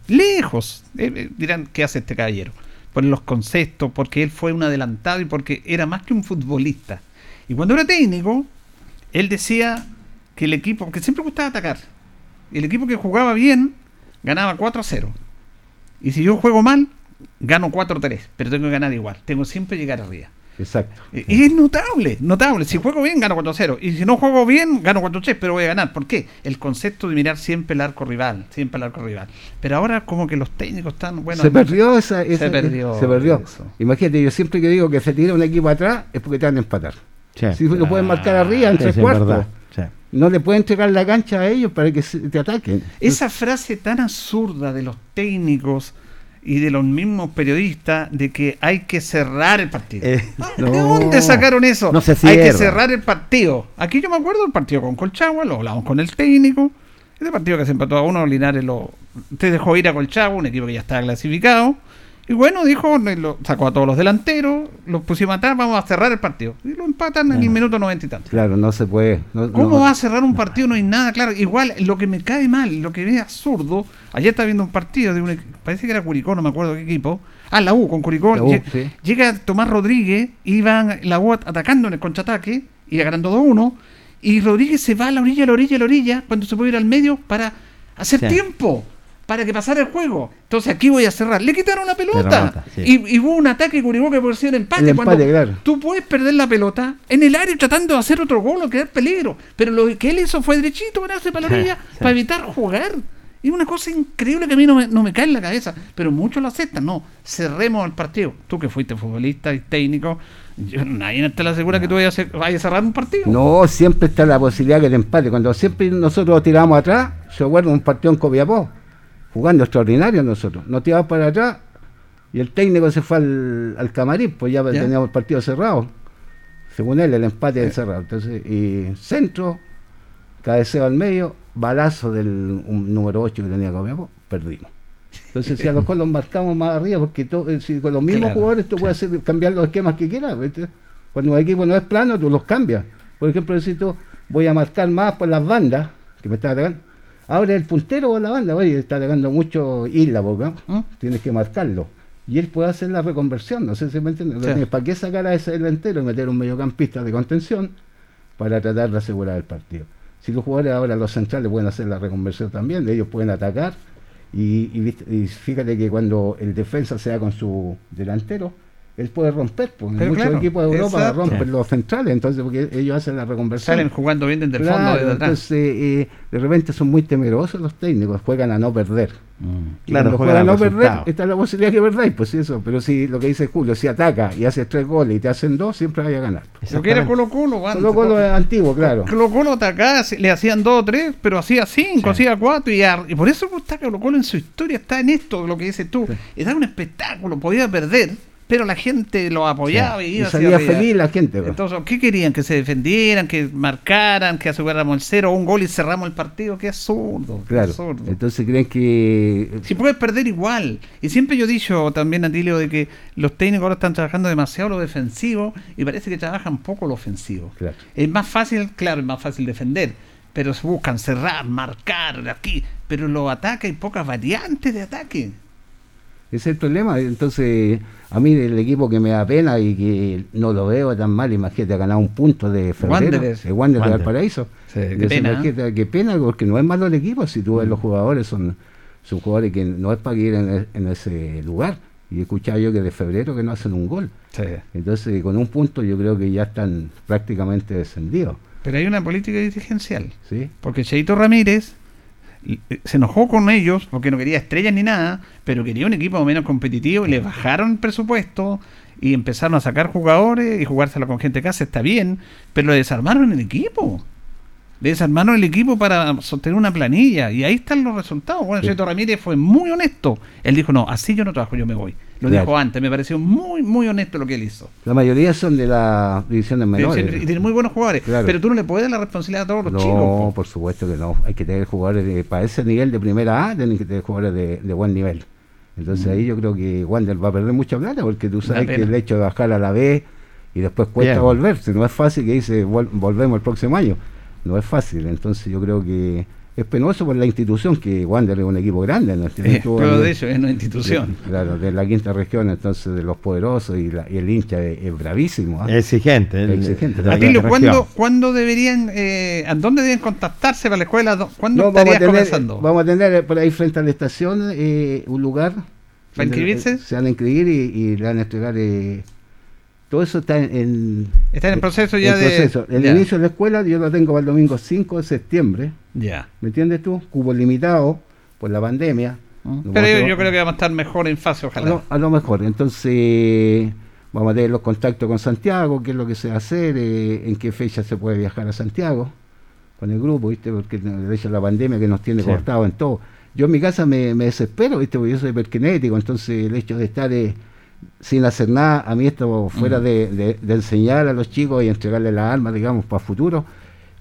lejos. Eh, eh, dirán, ¿qué hace este caballero? Por los conceptos, porque él fue un adelantado y porque era más que un futbolista. Y cuando era técnico, él decía que el equipo, porque siempre gustaba atacar, el equipo que jugaba bien ganaba 4 a 0. Y si yo juego mal, gano 4-3, pero tengo que ganar igual. Tengo siempre que llegar arriba. Exacto. Y y es notable, notable. Si juego bien, gano 4-0. Y si no juego bien, gano 4-3, pero voy a ganar. ¿Por qué? El concepto de mirar siempre el arco rival, siempre el arco rival. Pero ahora como que los técnicos están, bueno... se perdió esa, esa- perdió se perdió. eso. Imagínate, yo siempre que digo que se tira un equipo atrás es porque te van a empatar. Sí. Si lo pueden marcar arriba en Sí, tres cuartos. Sí. no le pueden entregar la cancha a ellos para que se- te ataquen. Esa frase tan absurda de los técnicos y de los mismos periodistas de que hay que cerrar el partido. Eh, ¿De no. dónde sacaron eso? No se hay que cerrar el partido. Aquí yo me acuerdo del partido con Colchagua, lo hablamos con el técnico. Este partido que se empató a uno, Linares lo te dejó ir a Colchagua, un equipo que ya estaba clasificado. Y bueno, dijo, lo, sacó a todos los delanteros, los pusimos atrás, vamos a cerrar el partido. Y lo empatan en el minuto noventa y tanto. Claro, no se puede. no- ¿Cómo no- va a cerrar un partido? No hay nada claro. Igual, lo que me cae mal, lo que es absurdo. Ayer estaba viendo un partido de un parece que era Curicó, no me acuerdo qué equipo. Ah, la U con Curicó. U, sí. Llega Tomás Rodríguez, iban la U at- atacando en el contraataque, iba ganando 2-1. Y Rodríguez se va a la orilla, a la orilla, a la orilla, cuando se puede ir al medio para hacer Sí. tiempo. Para que pasara el juego. Entonces aquí voy a cerrar. Le quitaron la pelota. remata, sí. y, y hubo un ataque que por ser empate. El empate, cuando claro. Tú puedes perder la pelota en el área tratando de hacer otro gol o crear peligro. Pero lo que él hizo fue derechito, ganarse para la orilla para evitar jugar. Y una cosa increíble que a mí no me, no me cae en la cabeza. Pero muchos lo aceptan. No, cerremos el partido. Tú que fuiste futbolista y técnico, yo- nadie te lo asegura que tú vayas a, cerrar un partido. No, siempre está la posibilidad que te empate. Cuando siempre nosotros tiramos atrás, se acuerda un partido en Copiapó, jugando extraordinario nosotros. Nos tiramos para atrás y el técnico se fue al, al camarín, pues ya, Ya. teníamos el partido cerrado. Según él, el empate es cerrado. Entonces, y centro, cabeceo al medio, balazo del un número 8 que tenía Copiapó, perdimos. Entonces, si a lo mejor los [laughs] marcamos más arriba, porque eh, si con los mismos Claro, jugadores tú puedes hacer, cambiar los esquemas que quieras. ¿viste? Cuando un equipo no es plano, tú los cambias. Por ejemplo, si tú voy a marcar más por las bandas, que me está atacando, ahora el puntero o la banda, oye, está atacando mucho Isla, porque ¿Mm? tienes que marcarlo. Y él puede hacer la reconversión, no sé si me entiendes. Sí. ¿Para qué sacar a ese delantero y meter un mediocampista de contención para tratar de asegurar el partido? Si los jugadores ahora, los centrales, pueden hacer la reconversión también, ellos pueden atacar. Y, y viste- y fíjate que cuando el defensa se da con su delantero, él puede romper. Pues, en Pero muchos claro, equipos de Europa exacto. rompen los centrales, entonces porque ellos hacen la reconversión. Salen jugando bien desde el Claro, fondo, desde atrás. entonces eh, de repente son muy temerosos los técnicos, juegan a no perder. Y Claro, cuando juegan a no perder, está la posibilidad que perdáis, pues sí, eso. Pero si lo que dice Julio, si ataca y haces tres goles y te hacen dos, siempre vaya a ganar. Lo que era Colo Colo, Solo con lo antiguo, claro. Colo Colo atacaba, le hacían dos o tres, pero hacía cinco, hacía cuatro y, ar- y por eso está Colo Colo en su historia, está en esto, lo que dices tú. Era un espectáculo, podía perder, pero la gente lo apoyaba y Y iba hacia salía feliz la gente. pues. Entonces, ¿qué querían? ¿Que se defendieran? ¿Que marcaran? ¿Que aseguráramos el cero o un gol y cerramos el partido? ¡Qué absurdo! qué claro. absurdo. Entonces creen que Si puedes perder igual. Y siempre yo he dicho también, Atilio, de que los técnicos ahora están trabajando demasiado lo defensivo y parece que trabajan poco lo ofensivo. Claro. Es más fácil, claro, es más fácil defender, pero se buscan cerrar, marcar, aquí. Pero los ataques hay pocas variantes de ataque. Ese es el problema. Entonces, a mí el equipo que me da pena y que no lo veo tan mal, imagínate, ha ganado un punto de febrero, Wanderers. el Wander de Wander. Valparaíso. Sí, qué pena, ¿eh? qué pena, porque no es malo el equipo, si tú ves los jugadores, son, son jugadores que no es para ir en, e- en ese lugar. Y he escuchado yo que de febrero que no hacen un gol. Entonces, con un punto yo creo que ya están prácticamente descendidos. Pero hay una política dirigencial. ¿sí? Porque Cheito Ramírez se enojó con ellos porque no quería estrellas ni nada, pero quería un equipo menos competitivo y le bajaron el presupuesto y empezaron a sacar jugadores y jugársela con gente de casa, está bien, pero le desarmaron el equipo. Le desarmaron el equipo para sostener una planilla y ahí están los resultados. Bueno, Sí. Ramírez fue muy honesto. Él dijo, no, así yo no trabajo, yo me voy. Lo Claro. dijo antes, me pareció muy, muy honesto lo que él hizo. La mayoría son de las divisiones menores. Y tiene muy buenos jugadores, Claro. pero tú no le puedes dar la responsabilidad a todos los No, chicos. po. por supuesto que no. Hay que tener jugadores de, para ese nivel de primera A, tienen que tener jugadores de, de buen nivel. Entonces ahí yo creo que Wander va a perder mucha plata porque tú sabes que el hecho de bajar a la B y después cuesta Bien. volver, si no es fácil que dice "Vol- volvemos el próximo año. No es fácil, entonces yo creo que es penoso por la institución que Wander es un equipo grande. ¿no? Eh, pero en- de hecho es una institución. de- claro, de la quinta región, entonces de los poderosos y, la- y el hincha es, es bravísimo. ¿ah? Exigente. el- Exigente. Atilio. ¿cuándo, ¿cuándo deberían, eh, a dónde deben contactarse para la escuela? ¿Dó- ¿Cuándo No, vamos a, estarías tener, comenzando? vamos a tener por ahí frente a la estación eh, un lugar ¿Para inscribirse? Se van a inscribir y, y le van a entregar. Eh, todo eso está en. en- Está en el proceso ya el de-. El inicio de la escuela yo lo tengo para el domingo 5 de septiembre. Ya. ¿Me entiendes tú? Cubo limitado por la pandemia. Lo Pero yo, creo que vamos a estar mejor en fase, A ojalá. lo, a lo mejor. Entonces, vamos a tener los contactos con Santiago, qué es lo que se va a hacer, eh, en qué fecha se puede viajar a Santiago con el grupo, ¿viste? Porque de hecho la pandemia que nos tiene Sí. cortado en todo. Yo en mi casa me, me desespero, ¿viste? Porque yo soy hiperkinético, entonces el hecho de estar eh, sin hacer nada, a mí esto fuera de, de- de enseñar a los chicos y entregarles las armas, digamos, para futuro,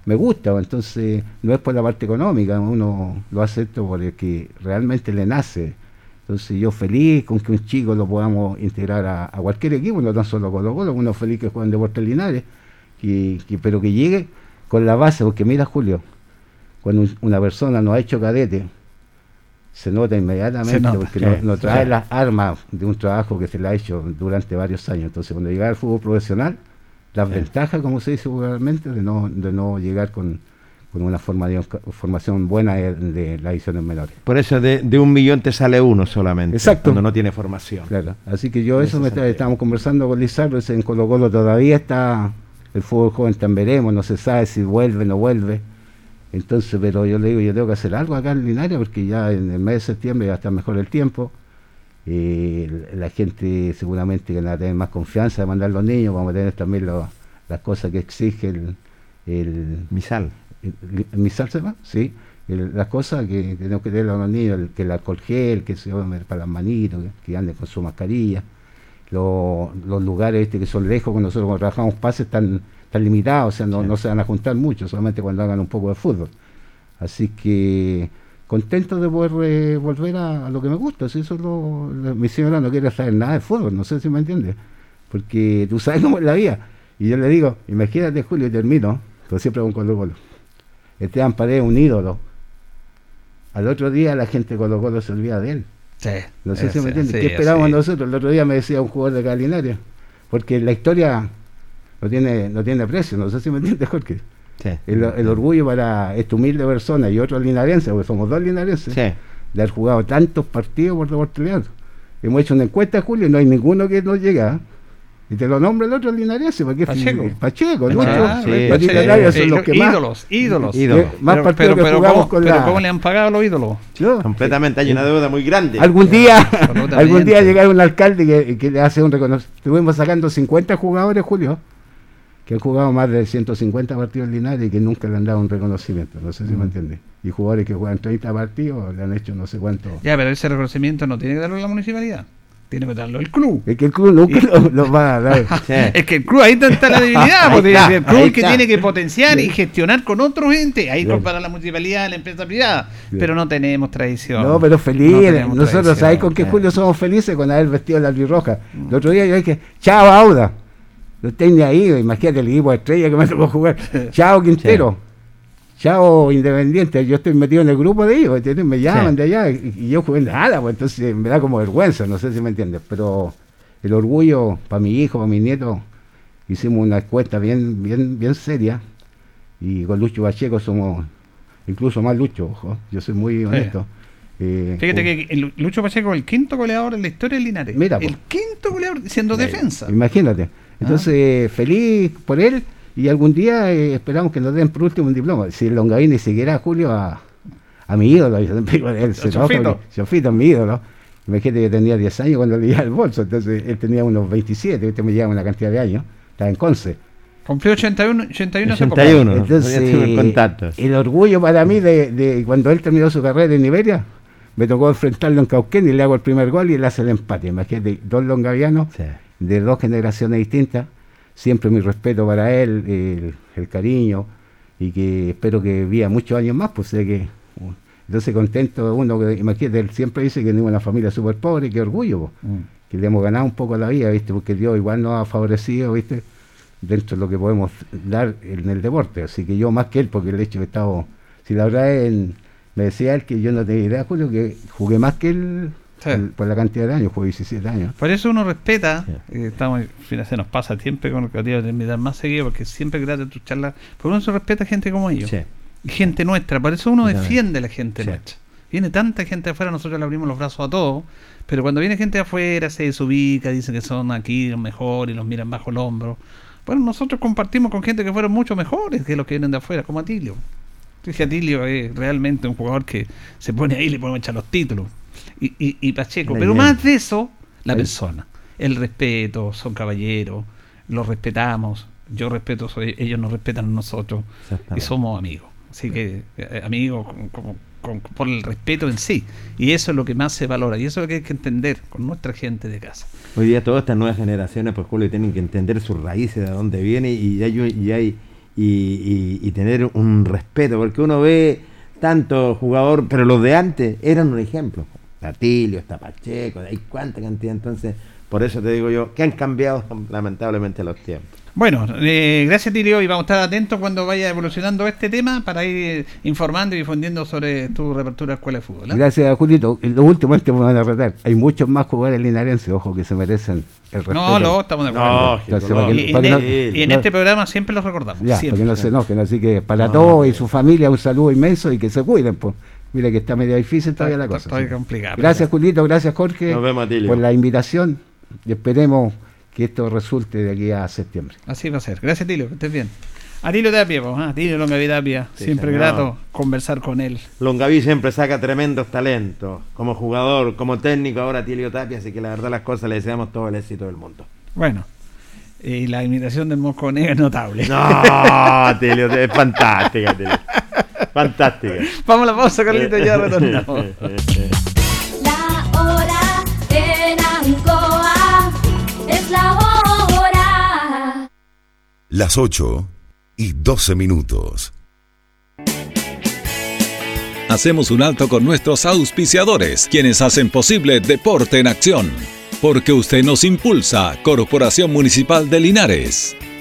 me gusta, entonces no es por la parte económica, uno lo hace esto porque realmente le nace. Entonces yo feliz con que un chico lo podamos integrar a, a cualquier equipo, no tan solo Colo Colo, uno feliz que jueguen Deportes Linares, que, que- pero que llegue con la base, porque mira Julio, cuando un- una persona no ha hecho cadete, se nota inmediatamente Se nota, porque sí, no, no sí. trae las armas de un trabajo que se le ha hecho durante varios años. Entonces cuando llega al fútbol profesional, las ventajas, como se dice vulgarmente, de no, de no llegar con, con una formación, formación buena de, de las ediciones menores. Por eso de, de un millón te sale uno solamente. Exacto. Cuando no tiene formación. Claro, así que yo eso me está- estamos conversando con Lizardo, en Colo Colo todavía está el fútbol joven tan veremos, no se sabe si vuelve o no vuelve. Entonces, pero yo le digo, yo tengo que hacer algo acá en Linares porque ya en el mes de septiembre ya está mejor el tiempo. Eh, la gente seguramente van a tener más confianza de mandar los niños, vamos a tener también lo- las cosas que exige el, el, Misal. el, el misal se llama, sí, las cosas que tenemos que tener a los niños, el- que el alcohol gel, que se llamen para las manitos, que, que anden con su mascarilla, Lo- los lugares este, que son lejos, cuando nosotros cuando trabajamos pases están, están limitados, o sea, no, Sí. no se van a juntar mucho, solamente cuando hagan un poco de fútbol. Así que contento de poder eh, volver a, a lo que me gusta, si eso es lo, lo- mi señora no quiere saber nada de fútbol, no sé si me entiendes, porque tú sabes [laughs] cómo es la vida. Y yo le digo, imagínate Julio, y termino, pero siempre con Colo Colo. Esteban Paredes un ídolo. Al otro día la gente de Colo Colo se olvida de él. Sí. No sé si me entiendes. sí, ¿Qué esperábamos nosotros? El otro día me decía un jugador de Calinaria. Porque la historia no tiene, no tiene precio, no sé si me entiendes, [laughs] Jorge. Sí. El, el orgullo para esta humilde persona y otro linarense, porque somos dos linarenses, Sí. de haber jugado tantos partidos por Deportes Linares. Hemos hecho una encuesta, Julio, y no hay ninguno que nos llega. ¿eh? Y te lo nombra el otro linarense, porque es Pacheco. el Pacheco, Pacheco, nuestro. sí, los sí, linarios Sí, son los que más, ídolos, ídolos. Ídolos. eh, más Pero- partidos pero, que pero jugamos ¿cómo, con pero la... ¿cómo le han pagado los ídolos? Completamente. Hay una deuda muy grande. Algún día, [laughs] algún día llegar un alcalde que, que le hace un reconocimiento. Estuvimos sacando 50 jugadores, Julio, que han jugado más de 150 partidos en Linares y que nunca le han dado un reconocimiento. No sé si me entiende. Y jugadores que juegan 30 partidos le han hecho no sé cuánto. Ya, pero ese reconocimiento no tiene que darlo la municipalidad. Tiene que darlo el club. Es que el club nunca lo, lo va a dar. [laughs] Sí. Es que el club ahí está la debilidad, porque está, el club que está. tiene que potenciar y gestionar con otros entes, ahí Claro. para la municipalidad, la empresa privada, Bien. pero no tenemos tradición. No, pero feliz. No Nosotros, tradición. ¿sabes con qué. Julio somos felices? Con haber vestido la albirroja. El otro día yo dije, chao Auda. Estés ni ahí, imagínate el equipo de estrella que me [laughs] tocó jugar. Chao Quintero. Chao Independiente. Yo estoy metido en el grupo de ellos, ¿entiendes? Me llaman Sí. de allá y, y yo jugué nada, pues entonces me da como vergüenza, no sé si me entiendes. Pero el orgullo para mi hijo, para mi nieto, hicimos una encuesta bien, bien, bien seria. Y con Lucho Pacheco somos incluso más Lucho, ojo, yo soy muy honesto. Eh, Fíjate que el Lucho Pacheco es el quinto goleador en la historia del Linares. Mira, po. el quinto goleador siendo defensa. Imagínate. Entonces, feliz por él y algún día eh, esperamos que nos den por último un diploma. Si el Longaví ni siquiera Julio a, a mi ídolo, [laughs] yo siempre digo, él se enoja Chofito. porque- Chofito es mi ídolo. Imagínate que tenía 10 años cuando leía el bolso, entonces él tenía unos 27, este me lleva una cantidad de años, estaba en Conce. Cumplió 81, 81 hace poco. 81. Entonces, ya tengo el contacto. el orgullo para mí de, de cuando él terminó su carrera en Iberia, me tocó enfrentarlo en Cauquén y le hago el primer gol y él hace el empate. Imagínate, dos longavianos Sí. De dos generaciones distintas. Siempre mi respeto para él, el, el cariño y que espero que viva muchos años más, pues sé que. uh, Entonces contento uno que, imagínate, él siempre dice que tenemos una familia súper pobre, qué orgullo, po, Mm. que le hemos ganado un poco la vida, ¿viste? Porque Dios igual nos ha favorecido, ¿viste? Dentro de lo que podemos dar en el deporte. Así que yo más que él, porque el hecho que he estado. Si la verdad es, me decía él que yo no tenía idea, Julio, que jugué más que él Sí. por la cantidad de años, jugué 17 años. Por eso uno respeta, Sí. eh, estamos, fíjate, se nos pasa tiempo con el que te invitar más seguido, porque siempre que trate tu charla, por uno se respeta gente como ellos, Sí. y gente nuestra, por eso uno defiende a la gente Sí. nuestra. Viene tanta gente de afuera, nosotros le abrimos los brazos a todos, pero cuando viene gente de afuera se desubica, dicen que son aquí los mejores y los miran bajo el hombro. Bueno, nosotros compartimos con gente que fueron mucho mejores que los que vienen de afuera, como Atilio. Dije Atilio es realmente un jugador que se pone ahí y le podemos echar los títulos. Y, y, y Pacheco. La Pero idea. más de eso, la Ahí. persona. El respeto, son caballeros, los respetamos. Yo respeto, soy- ellos nos respetan a nosotros y somos amigos. Así que eh, amigos con- con- con- por el respeto en sí. Y eso es lo que más se valora. Y eso es lo que hay que entender con nuestra gente de casa. Hoy día todas estas nuevas generaciones, pues Julio, tienen que entender sus raíces, de dónde viene y, hay, y, hay- y, y- y tener un respeto, porque uno ve tanto jugador, pero los de antes eran un ejemplo. Tatilio, está Pacheco, hay cuánta cantidad, entonces, por eso te digo yo, que han cambiado lamentablemente los tiempos. Bueno, eh, gracias Tilio y vamos a estar atentos cuando vaya evolucionando este tema para ir eh, informando y difundiendo sobre tu reapertura de escuela de fútbol. ¿eh? Gracias, Julito. Lo último es que me van a retar. Hay muchos más jugadores linarenses, ojo, que se merecen el respeto. No, no, estamos de acuerdo. No, y, en, que no- y en no- este programa siempre los recordamos. Ya, siempre. para que no se enojen. Así que para No, todos y su familia un saludo inmenso y que se cuiden. Pues. Mira que está medio difícil todavía la cosa. está complicado, Gracias, Julito. Gracias, Jorge. Nos vemos, Atilio. Por la invitación y esperemos que esto resulte de aquí a septiembre. Así va a ser. Gracias, Tilio, que estés bien. Atilio Tapia, pues, ah, Tilio Longaví Tapia. Sí, siempre señor. grato conversar con él. Longaví siempre saca tremendos talentos, como jugador, como técnico, ahora Tilio Tapia, así que la verdad las cosas le deseamos todo el éxito del mundo. Bueno, y la imitación del Mosconega es notable. No, Tilio, es fantástica, Tilio. [laughs] Fantástica. [laughs] Vamos a la pausa, Carlito, ya retornamos. [laughs] La hora en Ancoa es la hora. Las 8 y 12 minutos. Hacemos un alto con nuestros auspiciadores, quienes hacen posible Deporte en Acción. Porque usted nos impulsa, Corporación Municipal de Linares.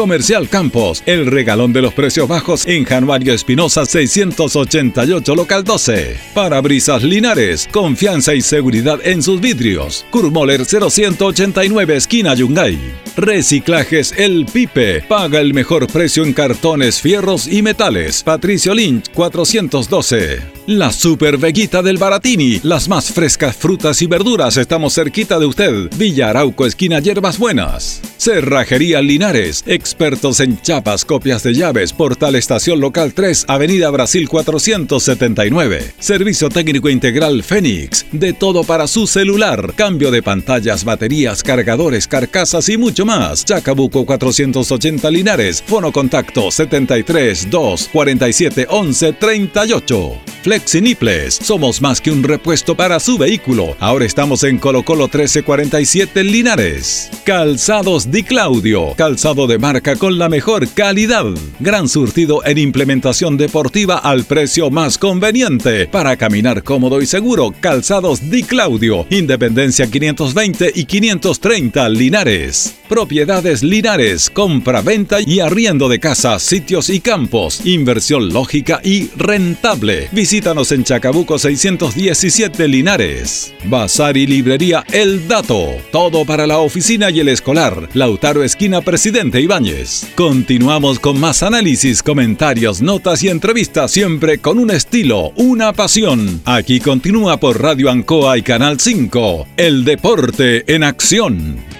Comercial Campos, el regalón de los precios bajos en Januario Espinosa 688, local 12. Parabrisas Linares, confianza y seguridad en sus vidrios. Kurmoller 0189, esquina Yungay. Reciclajes El Pipe, paga el mejor precio en cartones, fierros y metales. Patricio Lynch 412. La Super Veguita del Baratini, las más frescas frutas y verduras, estamos cerquita de usted. Villa Arauco, esquina Hierbas Buenas. Cerrajería Linares, expertos en chapas, copias de llaves, Portal Estación Local 3, Avenida Brasil 479. Servicio técnico integral Fénix, de todo para su celular, cambio de pantallas, baterías, cargadores, carcasas y mucho más. Chacabuco 480 Linares, fono contacto 73 2 47 11 38. Flexiniples. Somos más que un repuesto para su vehículo. Ahora estamos en Colo Colo 1347 en Linares. Calzados Di Claudio. Calzado de marca con la mejor calidad. Gran surtido en implementación deportiva al precio más conveniente. Para caminar cómodo y seguro, Calzados Di Claudio. Independencia 520 y 530 Linares. Propiedades Linares. Compra, venta y arriendo de casas, sitios y campos. Inversión lógica y rentable. Visítanos en Chacabuco 617 Linares. Bazar y librería El Dato. Todo para la oficina y el escolar. Lautaro Esquina Presidente Ibáñez. Continuamos con más análisis, comentarios, notas y entrevistas siempre con un estilo, una pasión. Aquí continúa por Radio Ancoa y Canal 5. El deporte en acción.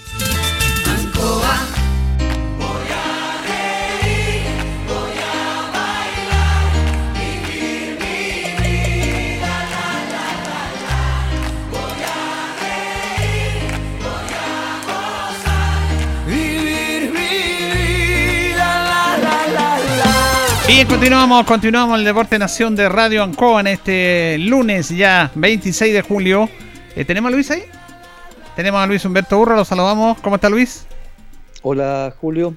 Continuamos, continuamos el Deporte Nación de Radio Ancoa en este lunes ya 26 de julio. Eh, ¿Tenemos a Luis ahí? Tenemos a Luis Humberto Urra, lo saludamos. ¿Cómo está Luis? Hola Julio.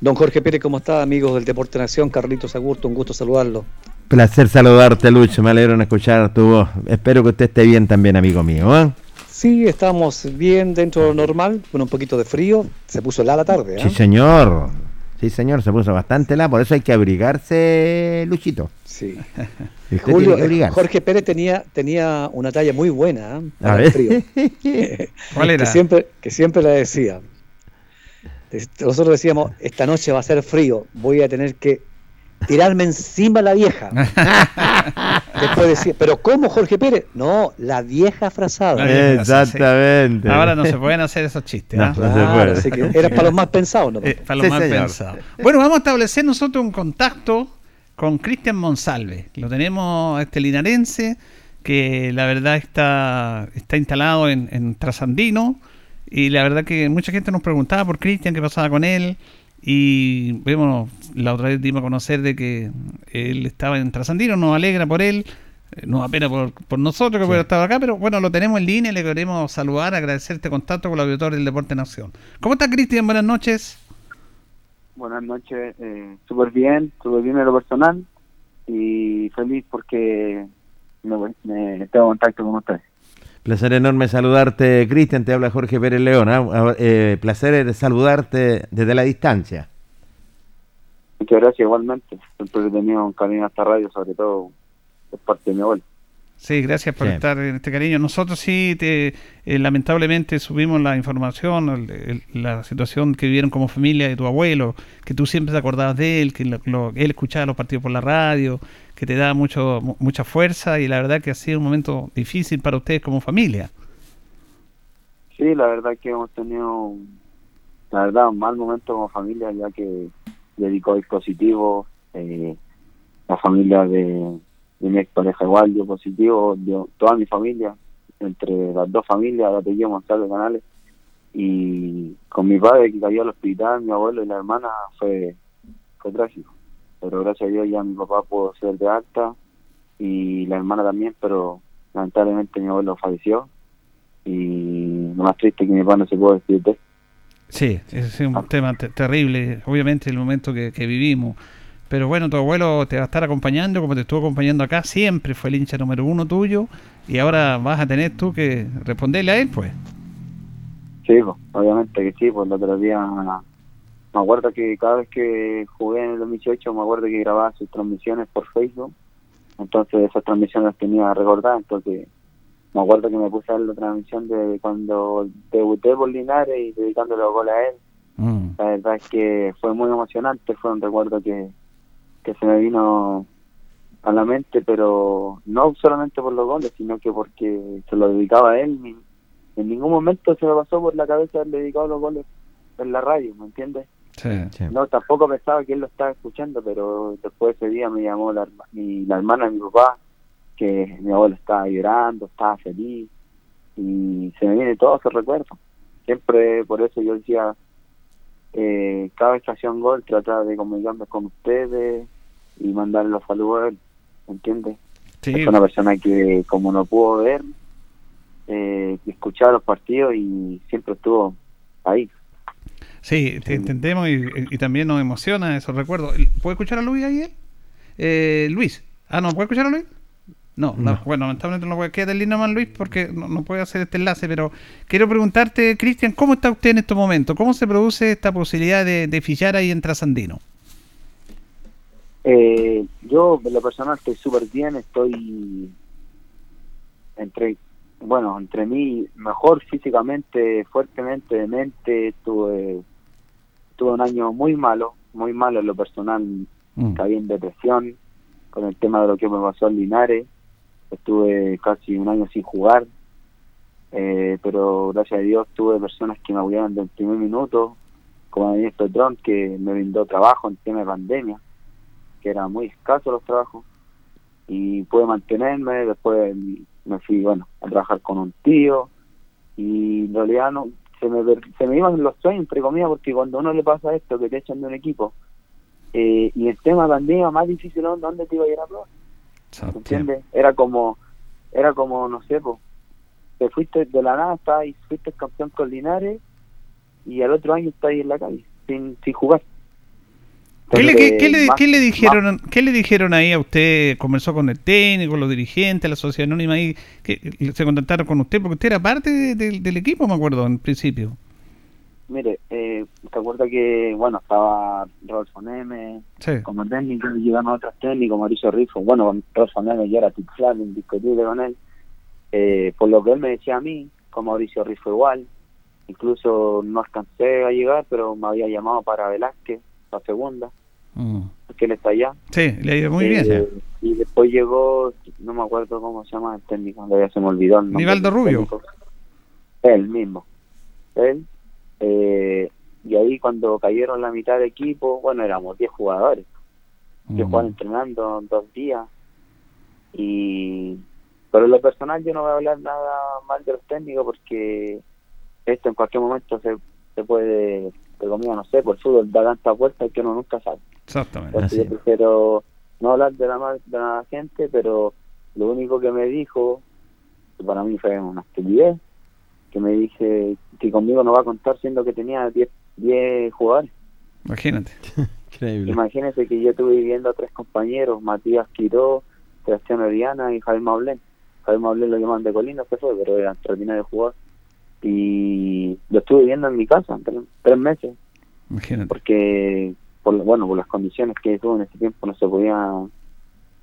Don Jorge Pérez, ¿cómo está? Amigos del Deporte Nación, Carlitos Agurto, un gusto saludarlo. Placer saludarte, Lucho. Me alegro en escuchar tu voz. Espero que usted esté bien también, amigo mío. ¿eh? Sí, estamos bien dentro de lo normal, con un poquito de frío. Se puso helada la tarde, ¿eh? Sí, señor. Sí, señor, se puso bastante la, por eso hay que abrigarse, Luchito. Sí. Julio. Jorge Pérez tenía, tenía una talla muy buena ¿eh? A para el ver. frío. [laughs] ¿Cuál era? Que siempre, que siempre le decía. Nosotros decíamos, esta noche va a ser frío, voy a tener que tirarme encima la vieja. [laughs] Después decía, pero ¿cómo Jorge Pérez? No, la vieja frazada. Sí. Exactamente. Ahora no se pueden hacer esos chistes. No, ¿ah? no se Claro, puede. así que era para los más pensados, ¿no? Eh, para lo Sí, más señor. pensado. Bueno, vamos a establecer nosotros un contacto con Cristian Monsalve. Lo tenemos este linarense que la verdad está, está instalado en, en Trasandino y la verdad que mucha gente nos preguntaba por Cristian, qué pasaba con él y vemos, la otra vez dimos a conocer de que él estaba en Trasandino, nos alegra por él. eh, Nos da pena por, por nosotros que hubiera estado acá, pero bueno, lo tenemos en línea y le queremos saludar, agradecer este contacto con el auditor del Deporte Nación. ¿Cómo está Cristian? Buenas noches. Buenas noches, eh, súper bien, súper bien en lo personal y feliz porque me, me tengo contacto con ustedes. Placer enorme saludarte, Cristian. Te habla Jorge Pérez León. ¿ah? Eh, placer saludarte desde la distancia. Muchas gracias igualmente, siempre he tenido un cariño a esta radio, sobre todo por parte de mi abuelo. Sí, gracias por Sí. estar en este cariño. Nosotros sí, te, eh, lamentablemente subimos la información, el- el- la situación que vivieron como familia de tu abuelo, que tú siempre te acordabas de él, que lo- lo- él escuchaba los partidos por la radio, que te daba mucho, mu- mucha fuerza y la verdad que ha sido un momento difícil para ustedes como familia. Sí, la verdad que hemos tenido, la verdad, un mal momento como familia, ya que dedicó dispositivos, eh, la familia de, mi expareja igual dio positivo, dio toda mi familia, entre las dos familias, el apellido Gonzalo Canales, y con mi padre que cayó al hospital, mi abuelo y la hermana, fue, fue trágico. Pero gracias a Dios ya mi papá pudo ser de alta, y la hermana también, pero lamentablemente mi abuelo falleció, y lo más triste es que mi papá no se pudo despedir de. Sí, es un tema te- terrible, obviamente el momento que, que vivimos. Pero bueno, tu abuelo te va a estar acompañando, como te estuvo acompañando acá, siempre fue el hincha número uno tuyo, y ahora vas a tener tú que responderle a él, pues. Sí, pues, obviamente que sí, pues el otro día me acuerdo que cada vez que jugué en el 2018 me acuerdo que grababa sus transmisiones por Facebook, entonces esas transmisiones las tenía recordadas, entonces me acuerdo que me puse a ver la transmisión de cuando debuté por Linares y dedicándole los goles a él, Mm. la verdad es que fue muy emocionante, fue un recuerdo que, que se me vino a la mente, pero no solamente por los goles, sino que porque se lo dedicaba a él. En ningún momento se me pasó por la cabeza haberle dedicado los goles en la radio, ¿me entiendes? Sí. No, tampoco pensaba que él lo estaba escuchando, pero después de ese día me llamó la, mi- la hermana de mi papá, que mi abuelo estaba llorando, estaba feliz, y se me viene todo ese recuerdo. Siempre por eso yo decía, eh, cada vez que hacía un gol trataba de comunicarme con ustedes y mandarle los saludos a él, ¿entiendes? Sí. Es una persona que como no pudo ver, eh, escuchaba los partidos y siempre estuvo ahí. Sí, te entendemos y, y también nos emociona esos recuerdos. ¿Puede escuchar a Luis ahí? Eh, Luis. Ah, ¿no puede escuchar a Luis? No, no, bueno, lamentablemente no puede. Quédate en más, Luis, porque no, no puede hacer este enlace, pero quiero preguntarte, Cristian, ¿cómo está usted en estos momentos? ¿Cómo se produce esta posibilidad de, de fichar ahí en Trasandino? Eh, yo, en lo personal, estoy súper bien, estoy entre, bueno, entre mí, mejor físicamente, fuertemente, de mente, tuve, tuve un año muy malo, muy malo en lo personal, Mm. caí en depresión con el tema de lo que me pasó en Linares, estuve casi un año sin jugar, eh, pero gracias a Dios tuve personas que me apoyaron desde el primer minuto, como Daniel Petrón, que me brindó trabajo en tema de pandemia, que eran muy escasos los trabajos, y pude mantenerme, después me fui, bueno, a trabajar con un tío, y en realidad no, se me, se me iban los sueños, entre comillas, porque cuando uno le pasa esto, que te echan de un equipo, eh, y el tema de pandemia más difícil ¿dónde te iba a ir a probar? ¿entiendes? Era como, era como, no sé, te fuiste de la nada, estabas ahí, fuiste campeón con Linares y al otro año estás ahí en la calle, sin, sin jugar. ¿Qué le, qué- qué le- más- qué le dijeron, ¿Qué le dijeron ahí a usted? ¿Conversó con el técnico, los dirigentes, la sociedad anónima ahí? que se contactaron con usted? Porque usted era parte de- de- del equipo, me acuerdo, en principio. Mire, eh, te acuerdas que, bueno, estaba Rodolfo Neme, Sí. como técnico, y llegaron otros técnicos, Mauricio Rifo, bueno, con Rodolfo Neme ya era titular, indiscutible con él, eh, por lo que él me decía a mí, con Mauricio Rifo igual, incluso no alcancé a llegar, pero me había llamado para Velázquez, la segunda, porque él está allá. Sí, le ha ido muy bien. Eh, Y después llegó, no me acuerdo cómo se llama el técnico, ya se me olvidó el. Nivaldo del Rubio. técnico. Él mismo. Él. eh, y ahí cuando cayeron la mitad de equipo, bueno, éramos 10 jugadores. que jugaban entrenando dos días. Y pero en lo personal yo no voy a hablar nada mal de los técnicos porque esto en cualquier momento se, se puede, pero comillas, no sé, por el fútbol da tantas vueltas que uno nunca sabe. Exactamente. Entonces yo prefiero no hablar de la, de la gente, pero lo único que me dijo, que para mí fue una estupidez, que me dice que conmigo no va a contar siendo que tenía 10 10 jugadores. Imagínate. [laughs] Increíble. Imagínense que yo estuve viviendo a tres compañeros, Matías Quiró, Sebastián Oriana y Javier Mablén. Javier Mablén lo llamaban de Colina, se fue, pero eran terminé de jugar. Y lo estuve viviendo en mi casa tres, tres meses, Imagínate. porque, por, bueno, por las condiciones que tuve en ese tiempo no se podía,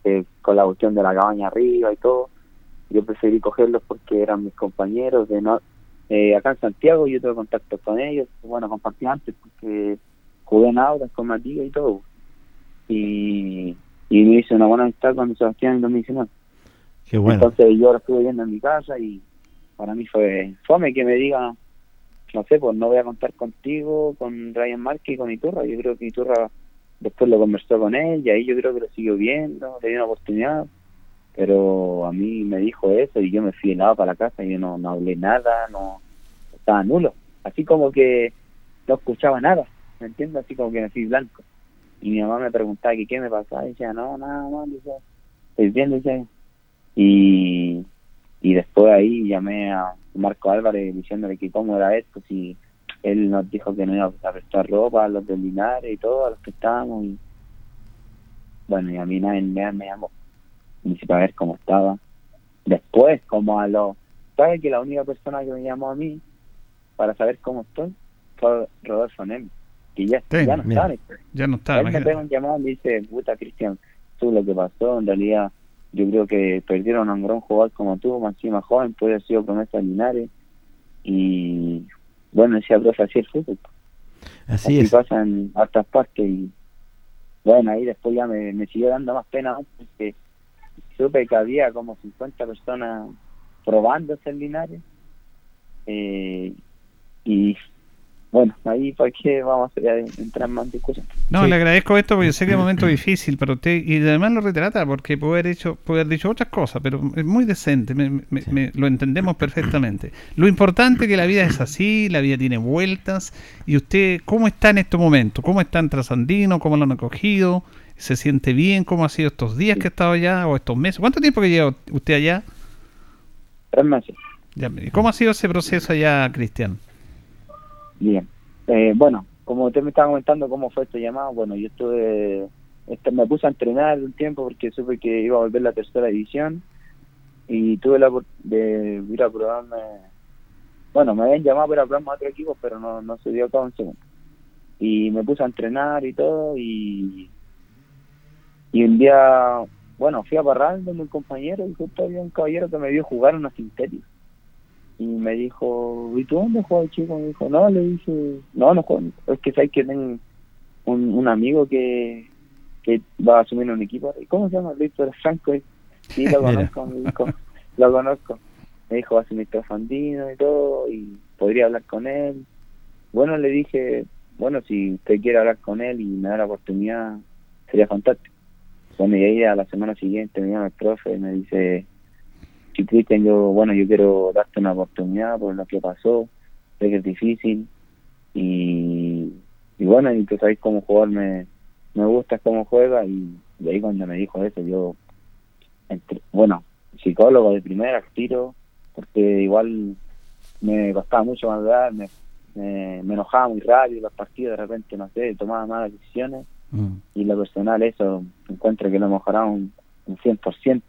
eh, con la cuestión de la cabaña arriba y todo. Yo preferí cogerlos porque eran mis compañeros de no, eh, acá en Santiago yo tuve contacto con ellos, bueno, compartí antes porque jugué en Audas con Matías y todo. Y, y me hice una buena amistad con Sebastián en 2019. Qué bueno. Entonces yo ahora estuve viendo en mi casa y para mí fue fome que me diga, no sé, pues no voy a contar contigo, con Ryan Marque y con Iturra. Yo creo que Iturra después lo conversó con él y ahí yo creo que lo siguió viendo, le dio una oportunidad. Pero a mí me dijo eso y yo me fui helado para la casa y yo no, no hablé nada, no estaba nulo. Así como que no escuchaba nada, ¿me entiendes? Así como que me fui blanco. Y mi mamá me preguntaba que qué me pasaba y decía, no, nada decía, estoy bien. Y, y después ahí llamé a Marco Álvarez diciéndole que cómo era esto, si él nos dijo que no iba a prestar ropa a los del Linares y todo, a los que estábamos. Y bueno, y a mí nadie me, me llamó, ni siquiera ver cómo estaba. Después, como a los... ¿Sabes que la única persona que me llamó a mí para saber cómo estoy fue Rodolfo Nem? Que ya, Sí, ya no mira, sabe. Ya no está, Él me imagínate. pega un llamado y me dice, puta Cristian, tú lo que pasó, en realidad yo creo que perdieron a un gran jugador como tú, más encima joven, puede haber sido promesa de Linares. Y bueno, decía, profe, así es el fútbol. Así es. pasa en hartas partes y bueno, ahí después ya me, me siguió dando más pena porque supe que había como 50 personas probándose en Linares. Eh, y bueno, ahí para qué vamos a entrar más en discusión. No, le agradezco esto porque sé que es un momento difícil para usted y además lo retrata porque puede haber, hecho, puede haber dicho otras cosas, pero es muy decente, me- me- me- lo entendemos perfectamente. Lo importante es que la vida es así, la vida tiene vueltas y usted, ¿cómo está en estos momentos? ¿Cómo está en Trasandino? ¿Cómo lo han acogido? ¿Se siente bien? ¿Cómo ha sido estos días que ha estado allá o estos meses? ¿Cuánto tiempo que lleva usted allá? Tres meses. Ya, ¿y ¿Cómo ha sido ese proceso allá, Cristian? Bien. Eh, bueno, como usted me estaba comentando cómo fue este llamado, bueno, yo estuve, este, me puse a entrenar un tiempo porque supe que iba a volver la tercera división y tuve la de ir a probarme, bueno, me habían llamado para probarme a otro equipo, pero no, no se dio a cabo en segundo. Y me puse a entrenar y todo y, y un día, bueno, fui a Parral donde un compañero y justo había un caballero que me vio jugar una sintética y me dijo, ¿y tú dónde juegas, chico? Me dijo, no, le dije, no, no juego. Es que sabes que tengo un, un amigo que, que va a asumir un equipo. ¿Y cómo se llama? Víctor Franco. Y, Sí, lo [laughs] conozco, me dijo, lo conozco. Me dijo, va a asumir Trasandino y todo, y podría hablar con él. Bueno, le dije, bueno, si usted quiere hablar con él y me da la oportunidad, sería fantástico. Bueno, y ahí a la semana siguiente me llama el profe y me dice, si Cristian, yo, bueno, yo quiero darte una oportunidad por lo que pasó, sé que es difícil. Y, y bueno, y tú sabes cómo jugar me, me gusta cómo juega y de ahí cuando me dijo eso, yo, entre- bueno, psicólogo de primera, tiro, porque igual me costaba mucho madurar, me, me, me enojaba muy rápido los partidos, de repente, no sé, tomaba malas decisiones. Y lo personal eso encuentro que lo mejoraba un, un 100%.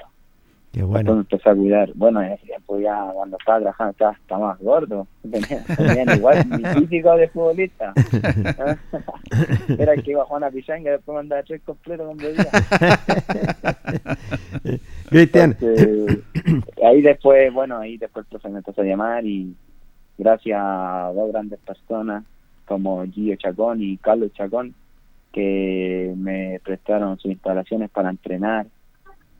Qué Después bueno. me empecé a cuidar. Bueno, en ese tiempo ya cuando estaba trabajando estaba hasta más gordo. [laughs] Tenía, tenía igual mi físico de futbolista. [laughs] Era el que iba a jugar a pichanga y después mandaba tres completos con bebida. [laughs] Cristian. Entonces, ahí después, bueno, ahí después el profe me empezó a llamar y gracias a dos grandes personas como Gio Chacón y Carlos Chacón que me prestaron sus instalaciones para entrenar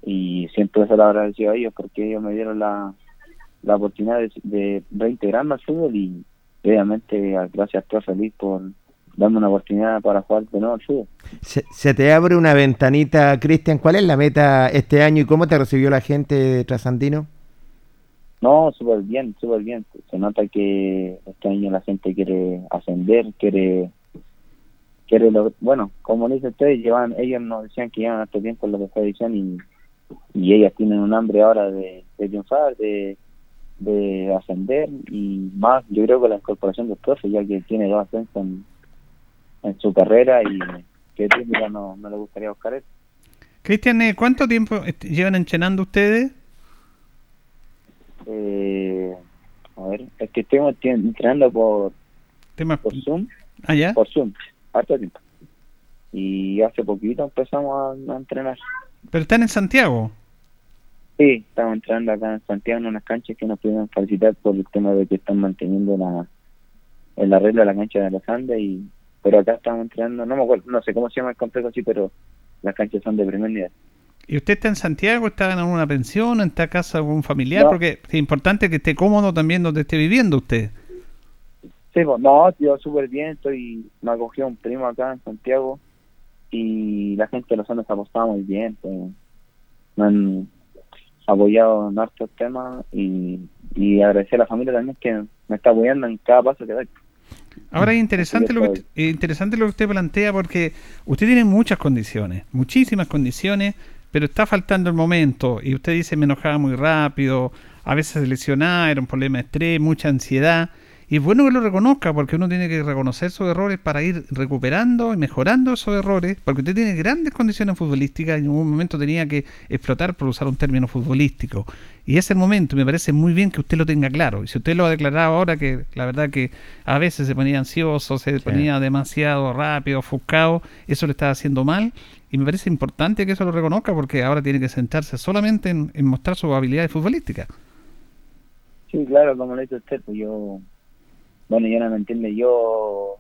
y siempre se lo agradecido a ellos porque ellos me dieron la, la oportunidad de, de reintegrarme al fútbol y obviamente gracias a profe Luis por darme una oportunidad para jugar de nuevo al fútbol. Se, se te abre una ventanita, Cristian. ¿Cuál es la meta este año y cómo te recibió la gente de Trasandino? No, súper bien, súper bien. Se nota que este año la gente quiere ascender, quiere, quiere lo, bueno, como dicen ustedes, llevan, ellos nos decían que llevan hasta tiempo en la tercera edición y, y ellas tienen un hambre ahora de, de triunfar, de, de ascender y más, yo creo que la incorporación del profe, ya que tiene dos ascensos en, en su carrera y que técnica no, no le gustaría buscar eso. Cristian, eh, ¿cuánto tiempo llevan entrenando ustedes? Eh, a ver, es que estoy entrenando por, Temas por Zoom. Ah, ya. Por Zoom, harto tiempo. Y hace poquito empezamos a, a entrenar. Pero están en Santiago. Sí, estamos entrenando acá en Santiago en unas canchas que nos pudieron felicitar por el tema de que están manteniendo la el arreglo de la cancha de los Andes y pero acá estamos entrenando, no me acuerdo, no sé cómo se llama el complejo así, pero las canchas son de primer nivel. ¿Y usted está en Santiago? ¿Está en alguna pensión? ¿Está a casa de algún familiar? No. Porque es importante que esté cómodo también donde esté viviendo usted. Sí, pues, no, yo súper bien, estoy, me acogió un primo acá en Santiago y la gente de los Andes ha portado muy bien, pues, me han apoyado en hartos temas y, y agradecer a la familia también que me está apoyando en cada paso que doy. Ahora es interesante lo que interesante lo que usted plantea porque usted tiene muchas condiciones, muchísimas condiciones, pero está faltando el momento y usted dice me enojaba muy rápido, a veces se lesionaba, era un problema de estrés, mucha ansiedad y es bueno que lo reconozca porque uno tiene que reconocer sus errores para ir recuperando y mejorando esos errores porque usted tiene grandes condiciones futbolísticas y en un momento tenía que explotar por usar un término futbolístico. Y es el momento me parece muy bien que usted lo tenga claro. Y si usted lo ha declarado ahora que la verdad que a veces se ponía ansioso se ponía demasiado rápido ofuscado eso le está haciendo mal. Y me parece importante que eso lo reconozca porque ahora tiene que sentarse solamente en, en mostrar sus habilidades futbolísticas. Sí, claro, como lo dice usted, pues yo, bueno, yo no me entiende, yo,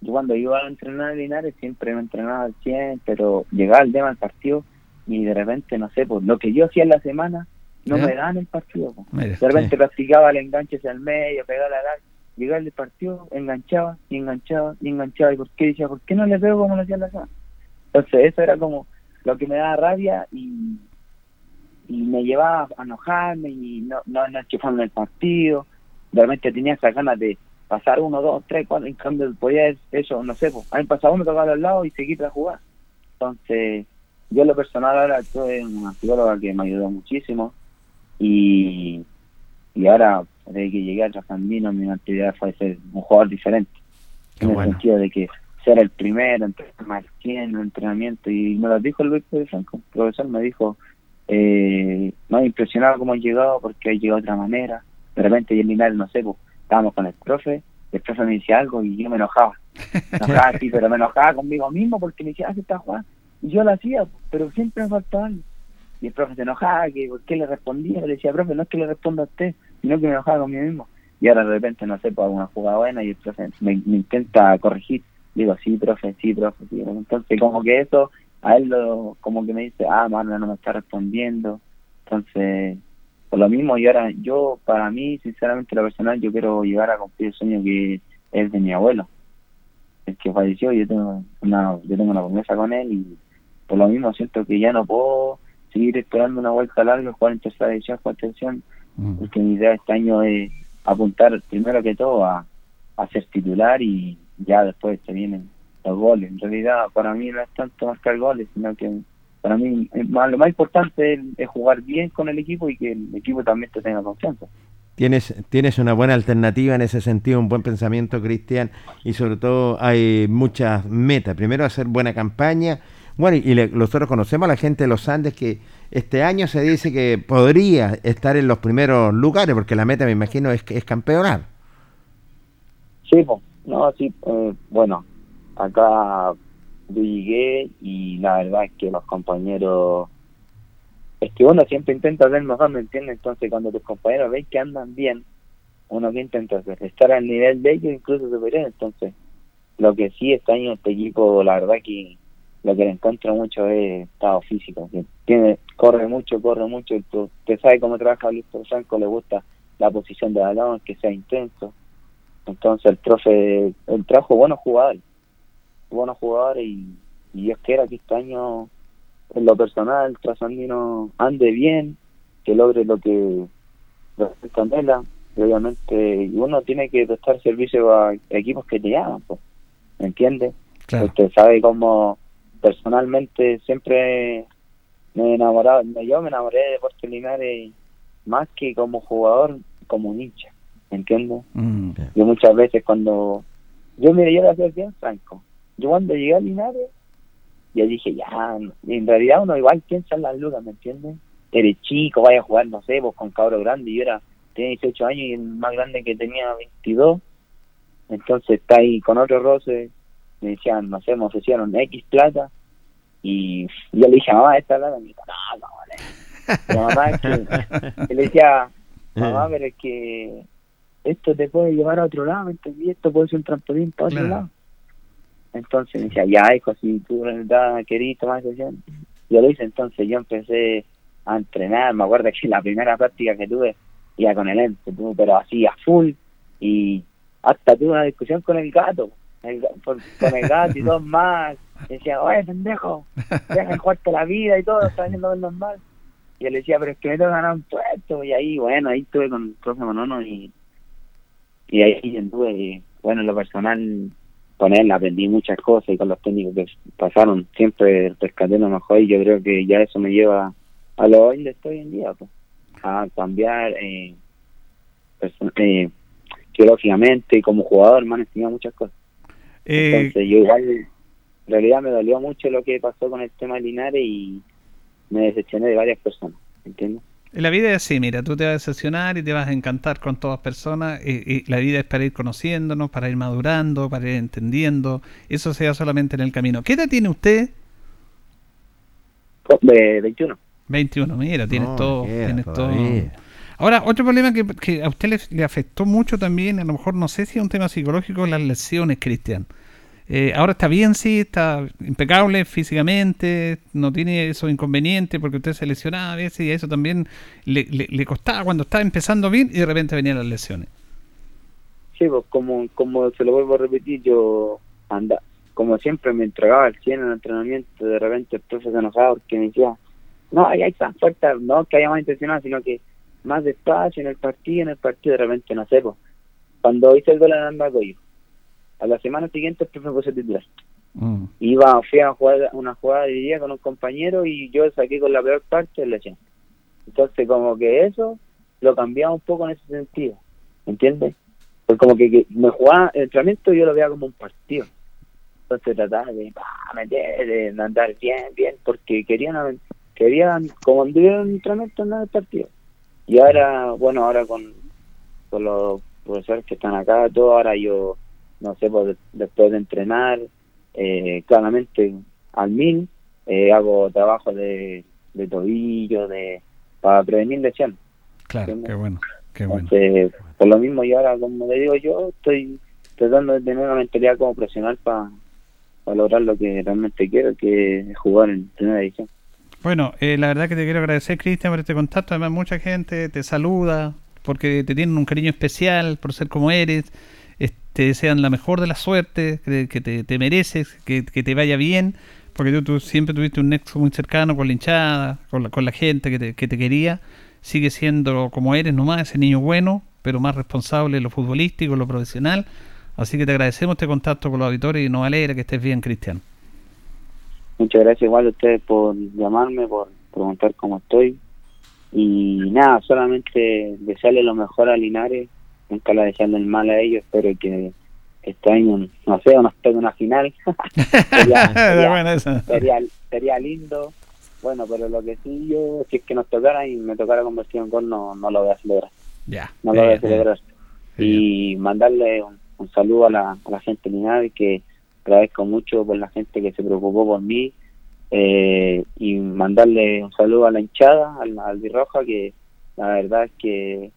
yo cuando iba a entrenar en Linares siempre me entrenaba al 100, pero llegaba el tema del partido y de repente, no sé, pues lo que yo hacía en la semana no ¿Ya? me daban el partido. pues. De repente practicaba el enganche hacia el medio, pegaba la edad llegaba el partido, enganchaba y enganchaba y enganchaba. ¿Y por qué? Decía, ¿por qué no le pego como lo hacía la casa? Entonces eso era como lo que me daba rabia y, y me llevaba a enojarme y no, no, no enchufarme el partido. Realmente tenía esas ganas de pasar uno, dos, tres, cuatro, en cambio podía eso, no sé, pues, a mí pasaba uno, tocaba a los lados y seguir a jugar. Entonces, yo en lo personal ahora estoy en una psicóloga que me ayudó muchísimo y, y ahora, desde que llegué a Trasandino, mi actividad fue ser un jugador diferente. en el sentido de que ser el primero, más en el entrenamiento y me lo dijo el Luis Franco, el profesor me dijo, eh, me ha impresionado cómo han llegado porque ha llegado de otra manera. De repente, y Linares, no sé, pues, estábamos con el profe, el profe me decía algo y yo me enojaba. Me enojaba, sí, pero me enojaba conmigo mismo porque me decía, ah, ¿qué estás jugando? Y yo lo hacía, pero siempre me faltaba algo. Y el profe se enojaba, que por qué le respondía, le decía, profe, no es que le responda a usted, sino que me enojaba conmigo mismo. Y ahora de repente, no sé, pues hago una jugada buena y el profe me, me intenta corregir. Digo, sí, profe, sí, profe, sí. Entonces, como que eso, a él lo, como que me dice, ah, Marlon no me está respondiendo. Entonces, por lo mismo, y ahora yo, para mí, sinceramente, lo personal, yo quiero llegar a cumplir el sueño que es de mi abuelo, el que falleció, yo tengo una, yo tengo una promesa con él y por lo mismo siento que ya no puedo seguir esperando una vuelta larga, jugar en tercera división, con atención, porque mi idea este año es apuntar primero que todo a, a ser titular y ya después te vienen los goles. En realidad, para mí no es tanto marcar goles, sino que para mí más- lo más importante es, es jugar bien con el equipo y que el equipo también te tenga confianza. Tienes, tienes una buena alternativa en ese sentido, un buen pensamiento, Cristian, y sobre todo hay muchas metas. Primero, hacer buena campaña. Bueno, y le- nosotros conocemos a la gente de los Andes que este año se dice que podría estar en los primeros lugares, porque la meta, me imagino, es, es campeonar. Sí, pues, no, sí, eh, bueno, acá yo llegué y la verdad es que los compañeros, es que uno siempre intenta ser mejor, ¿me entiendes? Entonces cuando tus compañeros ven que andan bien, uno que intenta hacer, estar al nivel de ellos, incluso superior, entonces lo que sí este año este equipo, la verdad que lo que le encuentro mucho es estado físico, tiene, corre mucho, corre mucho, usted sabe cómo trabaja Luis Franco, le gusta la posición de balón, que sea intenso, entonces el profe, el trajo buenos jugadores, buenos jugadores y, y Dios quiera que este año, en lo personal, trasandino ande bien, que logre lo que lo que Candela, y obviamente y uno tiene que prestar servicio a equipos que te llaman, pues, ¿me entiende? Usted sabe cómo personalmente siempre me he enamorado, me- yo me enamoré de Deportes Linares más que como jugador, como un hincha, ¿me entiendes? Mm. Yo muchas veces cuando... Yo, mire, yo lo hacía bien franco. Yo cuando llegué a Linares, ya dije, ya, en realidad uno igual piensa en las lucas, ¿me entiendes? Eres chico, vaya a jugar, no sé, vos con cabro grande, yo era, tenía 18 años y el más grande que tenía 22, entonces está ahí con otro roce, me decían, no sé, me ofrecieron X plata, y yo le dije mamá, esta plata, me dijo, no, no, vale. La mamá es que, le decía, mamá, pero es que esto te puede llevar a otro lado, ¿me entendí? Esto puede ser un trampolín para otro Claro. lado. Entonces me decía, ya, hijo, si tú verdad querís tomar decisión. Yo lo hice, entonces yo empecé a entrenar. Me acuerdo que la primera práctica que tuve, iba con el ente, pero así a full. Y hasta tuve una discusión con el gato, por- con el gato y dos más. Y decía, oye, pendejo, deja de jugarte la vida y todo, está ver normal. Y le decía, pero es que me tengo que ganar un puesto. Y ahí, bueno, ahí estuve con el profe Monono y, y ahí anduve, bueno, en lo personal, con él aprendí muchas cosas y con los técnicos que pasaron, siempre rescaté lo mejor y yo creo que ya eso me lleva a lo hoy estoy en día, pues, a cambiar eh, eh, geológicamente y como jugador me han enseñado muchas cosas. Eh, Entonces yo igual, en realidad me dolió mucho lo que pasó con el tema de Linares y me decepcioné de varias personas, ¿entiendes? La vida es así, mira, tú te vas a decepcionar y te vas a encantar con todas personas. Y, y la vida es para ir conociéndonos, para ir madurando, para ir entendiendo. Eso se da solamente en el camino. ¿Qué edad tiene usted? De 21. 21, mira, tienes No, todo. Tienes todo. Ahora, otro problema que, que a usted le, le afectó mucho también, a lo mejor no sé si es un tema psicológico, las lesiones, Cristian. Eh, ahora está bien, sí, está impecable físicamente, no tiene esos inconvenientes porque usted se lesionaba a veces y a eso también le, costaba cuando estaba empezando bien y de repente venían las lesiones. Sí, pues como, como se lo vuelvo a repetir, yo anda, como siempre me entregaba al 100 en el entrenamiento, de repente el profe se enojaba porque me decía, no, ahí hay tan fuerte, no que haya más intencional, sino que más despacio en el partido, en el partido de repente no sé, pues. Cuando hice el gol en Andacoyo, a la semana siguiente el profe puso titular. Mm. Iba, fui a jugar una jugada de día con un compañero y yo saqué con la peor parte del leche. Entonces como que eso lo cambiaba un poco en ese sentido, ¿entiendes? Pues como que, que me jugaba el entrenamiento yo lo veía como un partido. Entonces trataba de pa, meter, de andar bien, bien, porque querían, querían como anduvieron en el entrenamiento en el partido. Y ahora, bueno, ahora con, con los profesores que están acá, todo, ahora yo, no sé, pues, de- después de entrenar, eh, claramente al mil, eh, hago trabajo de, de tobillo, de para prevenir lesiones. Claro, qué bueno, qué bueno. Entonces, por lo mismo, y ahora, como le digo yo, estoy tratando de tener una mentalidad como profesional para lograr lo que realmente quiero, que es jugar en primera división. Bueno, eh, la verdad que te quiero agradecer, Cristian, por este contacto. Además, mucha gente te saluda porque te tienen un cariño especial por ser como eres. Te desean la mejor de las suertes, que, te mereces, que, que te vaya bien, porque tú, tú siempre tuviste un nexo muy cercano con la hinchada, con la, con la gente que te, que te quería. Sigue siendo como eres nomás, ese niño bueno, pero más responsable en lo futbolístico, en lo profesional. Así que te agradecemos este contacto con los auditores y nos alegra que estés bien, Cristian. Muchas gracias igual a ustedes por llamarme, por preguntar cómo estoy. Y nada, solamente desearle lo mejor a Linares, nunca la deseando el mal a ellos, espero que este año, no sé, nos toque una final. [laughs] [laughs] sería, sería- lindo. Bueno, pero lo que sí yo, si es que nos tocara y me tocara convertir en gol, no, no lo voy a celebrar. Ya. No lo voy a Bien, celebrar. Y mandarle un, un saludo a la, a la gente de Linares, que agradezco mucho por la gente que se preocupó por mí. eh, y mandarle un saludo a la hinchada, al, al Birroja, que la verdad es que,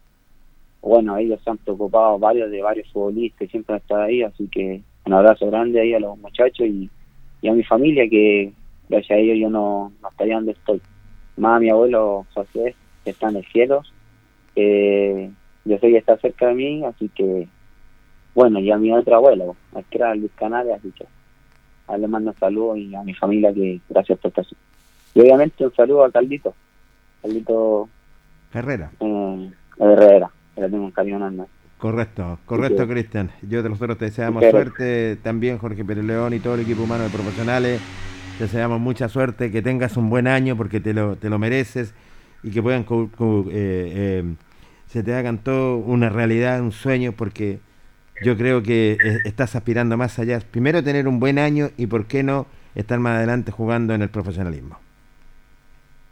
bueno, ellos se han preocupado varios de varios futbolistas, y siempre han estado ahí, así que un abrazo grande ahí a los muchachos y, y a mi familia, que gracias a ellos yo no, no estaría donde estoy. Más a mi abuelo José, que está en el cielo, que yo sé que está cerca de mí, así que, bueno, y a mi otro abuelo, al que era Luis Canales, así que a él le mando un saludo y a mi familia que gracias por estar. Y obviamente un saludo a Caldito, Caldito Herrera. eh, Herrera, un cariño enorme. Correcto, correcto. Cristian. Yo de nosotros te deseamos suerte, también Jorge Pérez León y todo el equipo humano de profesionales. Te deseamos mucha suerte, que tengas un buen año porque te lo, te lo mereces y que puedan eh, eh, se te hagan todo una realidad, un sueño, porque yo creo que eh, estás aspirando más allá. Primero tener un buen año y por qué no estar más adelante jugando en el profesionalismo.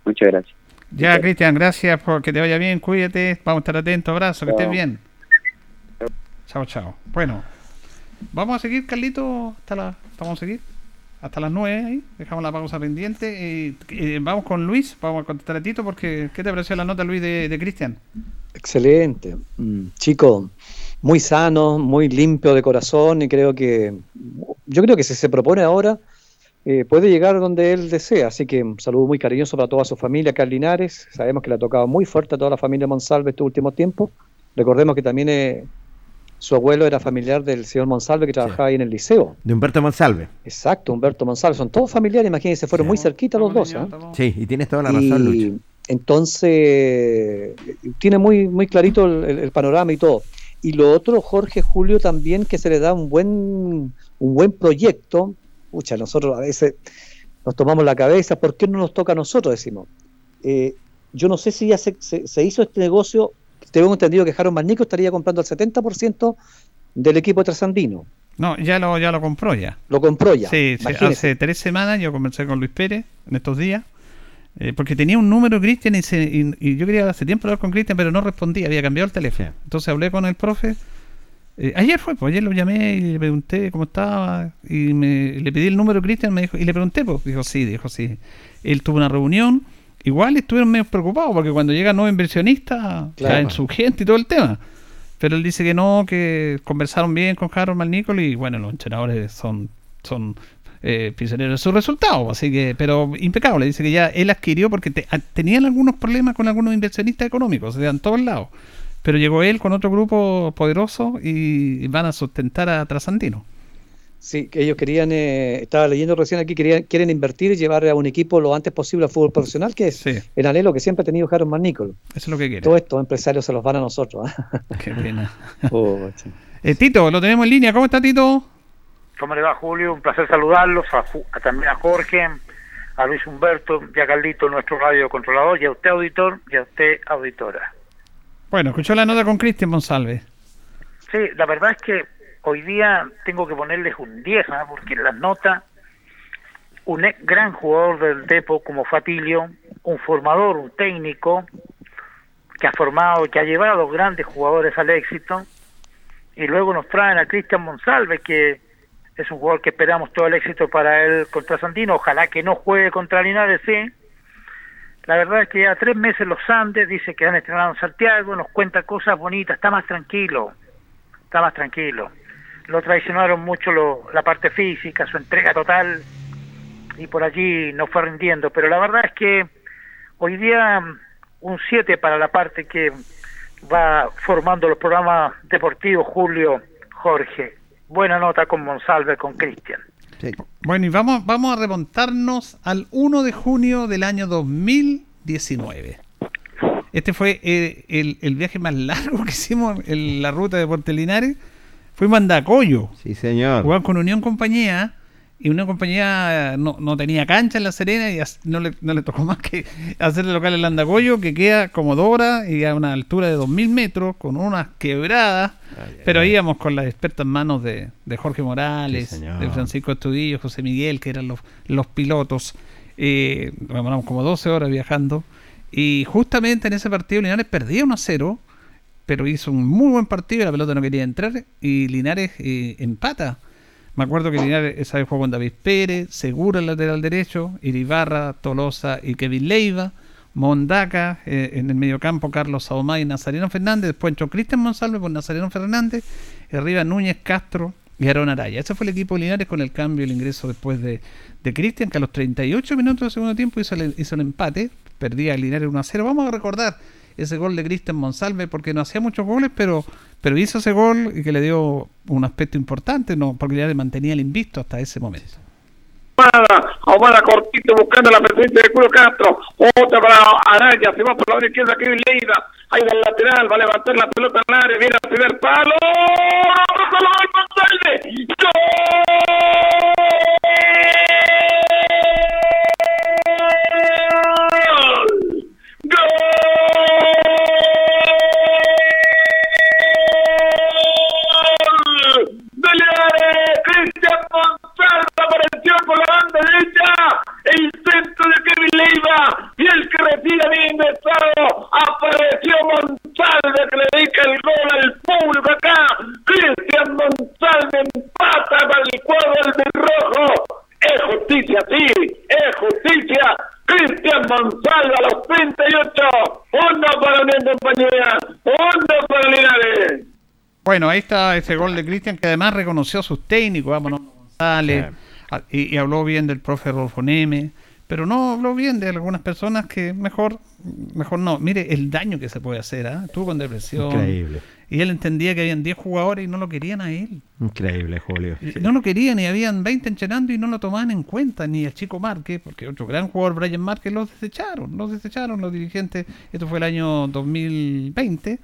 Muchas gracias. Ya, Cristian, gracias por que te vaya bien, cuídate, vamos a estar atentos, abrazo, que estés bien. Chao, chao. Bueno, vamos a seguir, Carlito, hasta la, vamos a seguir hasta las 9 ahí, dejamos la pausa pendiente y, y vamos con Luis, vamos a contestar a Tito porque ¿qué te pareció la nota, Luis, de, de Cristian? Excelente. Mm, Chico, muy sano, muy limpio de corazón y creo que, yo creo que si se propone ahora, eh, puede llegar donde él desea. Así que un saludo muy cariñoso para toda su familia, acá en Linares. Sabemos que le ha tocado muy fuerte a toda la familia Monsalve estos últimos tiempos. Recordemos que también eh, su abuelo era familiar del señor Monsalve que trabajaba ahí en el liceo. De Humberto Monsalve. Exacto, Humberto Monsalve. Son todos familiares, imagínense, fueron muy cerquitas los dos. ¿ah? Sí, y tienes toda la razón, Y Lucho. Entonces, tiene muy, muy clarito el, el- el panorama y todo. Y lo otro, Jorge Julio, también que se le da un buen, un buen proyecto. Pucha, nosotros a veces nos tomamos la cabeza, ¿por qué no nos toca a nosotros? Decimos. Eh, yo no sé si ya se, se- se hizo este negocio. Tengo entendido que Jaron Magnico estaría comprando el 70% del equipo trasandino. No, ya lo, ya lo compró ya. Lo compró ya. Sí, imagínese. hace tres semanas yo conversé con Luis Pérez en estos días, eh, porque tenía un número Cristian y, y- y yo quería hace tiempo hablar con Cristian, pero no respondía, había cambiado el teléfono. Entonces hablé con el profe. Eh, ayer fue, pues ayer lo llamé y le pregunté cómo estaba y me, le pedí el número de Cristian me dijo, y le pregunté, pues dijo sí, dijo sí. Él tuvo una reunión, igual estuvieron medio preocupados porque cuando llega nuevo inversionista, Claro. caen su gente y todo el tema. Pero él dice que no, que conversaron bien con Harold Malnicol y bueno, los entrenadores son, son eh, prisioneros de sus resultados, así que, pero impecable, dice que ya él adquirió porque te- a- tenían algunos problemas con algunos inversionistas económicos, o sea, en todos lados. Pero llegó él con otro grupo poderoso y van a sustentar a Trasandino. Sí, que ellos querían, eh, estaba leyendo recién aquí, querían, quieren invertir y llevar a un equipo lo antes posible al fútbol profesional, que es el anhelo que siempre ha tenido Harold Marnicol. Eso es lo que quiere. Todos estos empresarios se los van a nosotros. ¿ah? Qué pena. [laughs] Eh, Tito, lo tenemos en línea. ¿Cómo está Tito? ¿Cómo le va Julio? Un placer saludarlos, a, Ju- a- también a Jorge, a Luis Humberto y a Carlito, nuestro radio controlador, y a usted auditor y a usted auditora. Bueno, escuchó la nota con Cristian Monsalve. Sí, la verdad es que hoy día tengo que ponerles un 10, ¿ah? porque en las notas, un ex- gran jugador del Depo como Fatilio, un formador, un técnico, que ha formado, que ha llevado grandes jugadores al éxito, y luego nos traen a Cristian Monsalve, que es un jugador que esperamos todo el éxito para él contra Santino, ojalá que no juegue contra Linares, sí. La verdad es que ya tres meses los Andes, dice que han estrenado en Santiago, nos cuenta cosas bonitas, está más tranquilo, está más tranquilo. Lo traicionaron mucho lo- la parte física, su entrega total, y por allí no fue rindiendo, pero la verdad es que hoy día un 7 para la parte que va formando los programas deportivos Julio Jorge. Buena nota con Monsalve, con Cristian. Bueno, y vamos, vamos a remontarnos al 1 de junio del año 2019. Este fue eh, el, el viaje más largo que hicimos en la ruta de Puerto Linares. Fuimos a Andacoyo. Sí, señor. Jugamos con Unión Compañía. Y Unión Compañía no, no tenía cancha en La Serena y no le, no le tocó [laughs] más que hacerle local en Andacoyo, que queda como Dora y a una altura de 2.000 metros, con unas quebradas. pero íbamos con las expertas manos de, de Jorge Morales, Sí, de Francisco Estudillo, José Miguel, que eran los, los pilotos. Eh, demoramos como 12 horas viajando. Y justamente en ese partido Linares perdía 1 a 0, pero hizo un muy buen partido y la pelota no quería entrar. Y Linares eh, empata. Me acuerdo que Linares esa vez jugó con David Pérez, Segura el lateral derecho, Iribarra, Tolosa y Kevin Leiva, Mondaca eh, en el mediocampo, Carlos Saomay y Nazareno Fernández. Después entró Cristian Monsalve por Nazareno Fernández, y arriba Núñez Castro y Aaron Araya. Ese fue el equipo de Linares con el cambio, el ingreso después de, de Cristian, que a los 38 minutos del segundo tiempo hizo el, hizo el empate, perdía el Linares 1 a 0. Vamos a recordar ese gol de Cristian Monsalve porque no hacía muchos goles, pero, pero hizo ese gol y que le dio un aspecto importante, no porque Linares mantenía el invisto hasta ese momento. Ahumada, cortito buscando la presencia de Julio Castro. Otra para Araya, se va por la izquierda Kevin Leiva. Ahí del lateral, va a levantar la pelota en el área, viene al primer palo. ¡Gol! De estado apareció Monsalve que le dedica el gol al público acá. Cristian Monsalve empata para el cuadro del rojo. Es justicia, sí, es justicia. Cristian Monsalve a los 38. Uno para Unión Compañía, uno para Linares. Bueno, ahí está ese gol de Cristian que además reconoció a sus técnicos, vámonos González, a- y, y habló bien del profe Rodolfo Neme, pero no habló bien de algunas personas que mejor, mejor no. Mire el daño que se puede hacer, ¿ah? Estuvo con depresión. Increíble. Y él entendía que habían 10 jugadores y no lo querían a él. Increíble, Julio. No lo querían y habían 20 entrenando y no lo tomaban en cuenta, ni el chico Márquez, porque otro gran jugador, Brian Márquez, los desecharon, los desecharon los dirigentes. Esto fue el año 2020,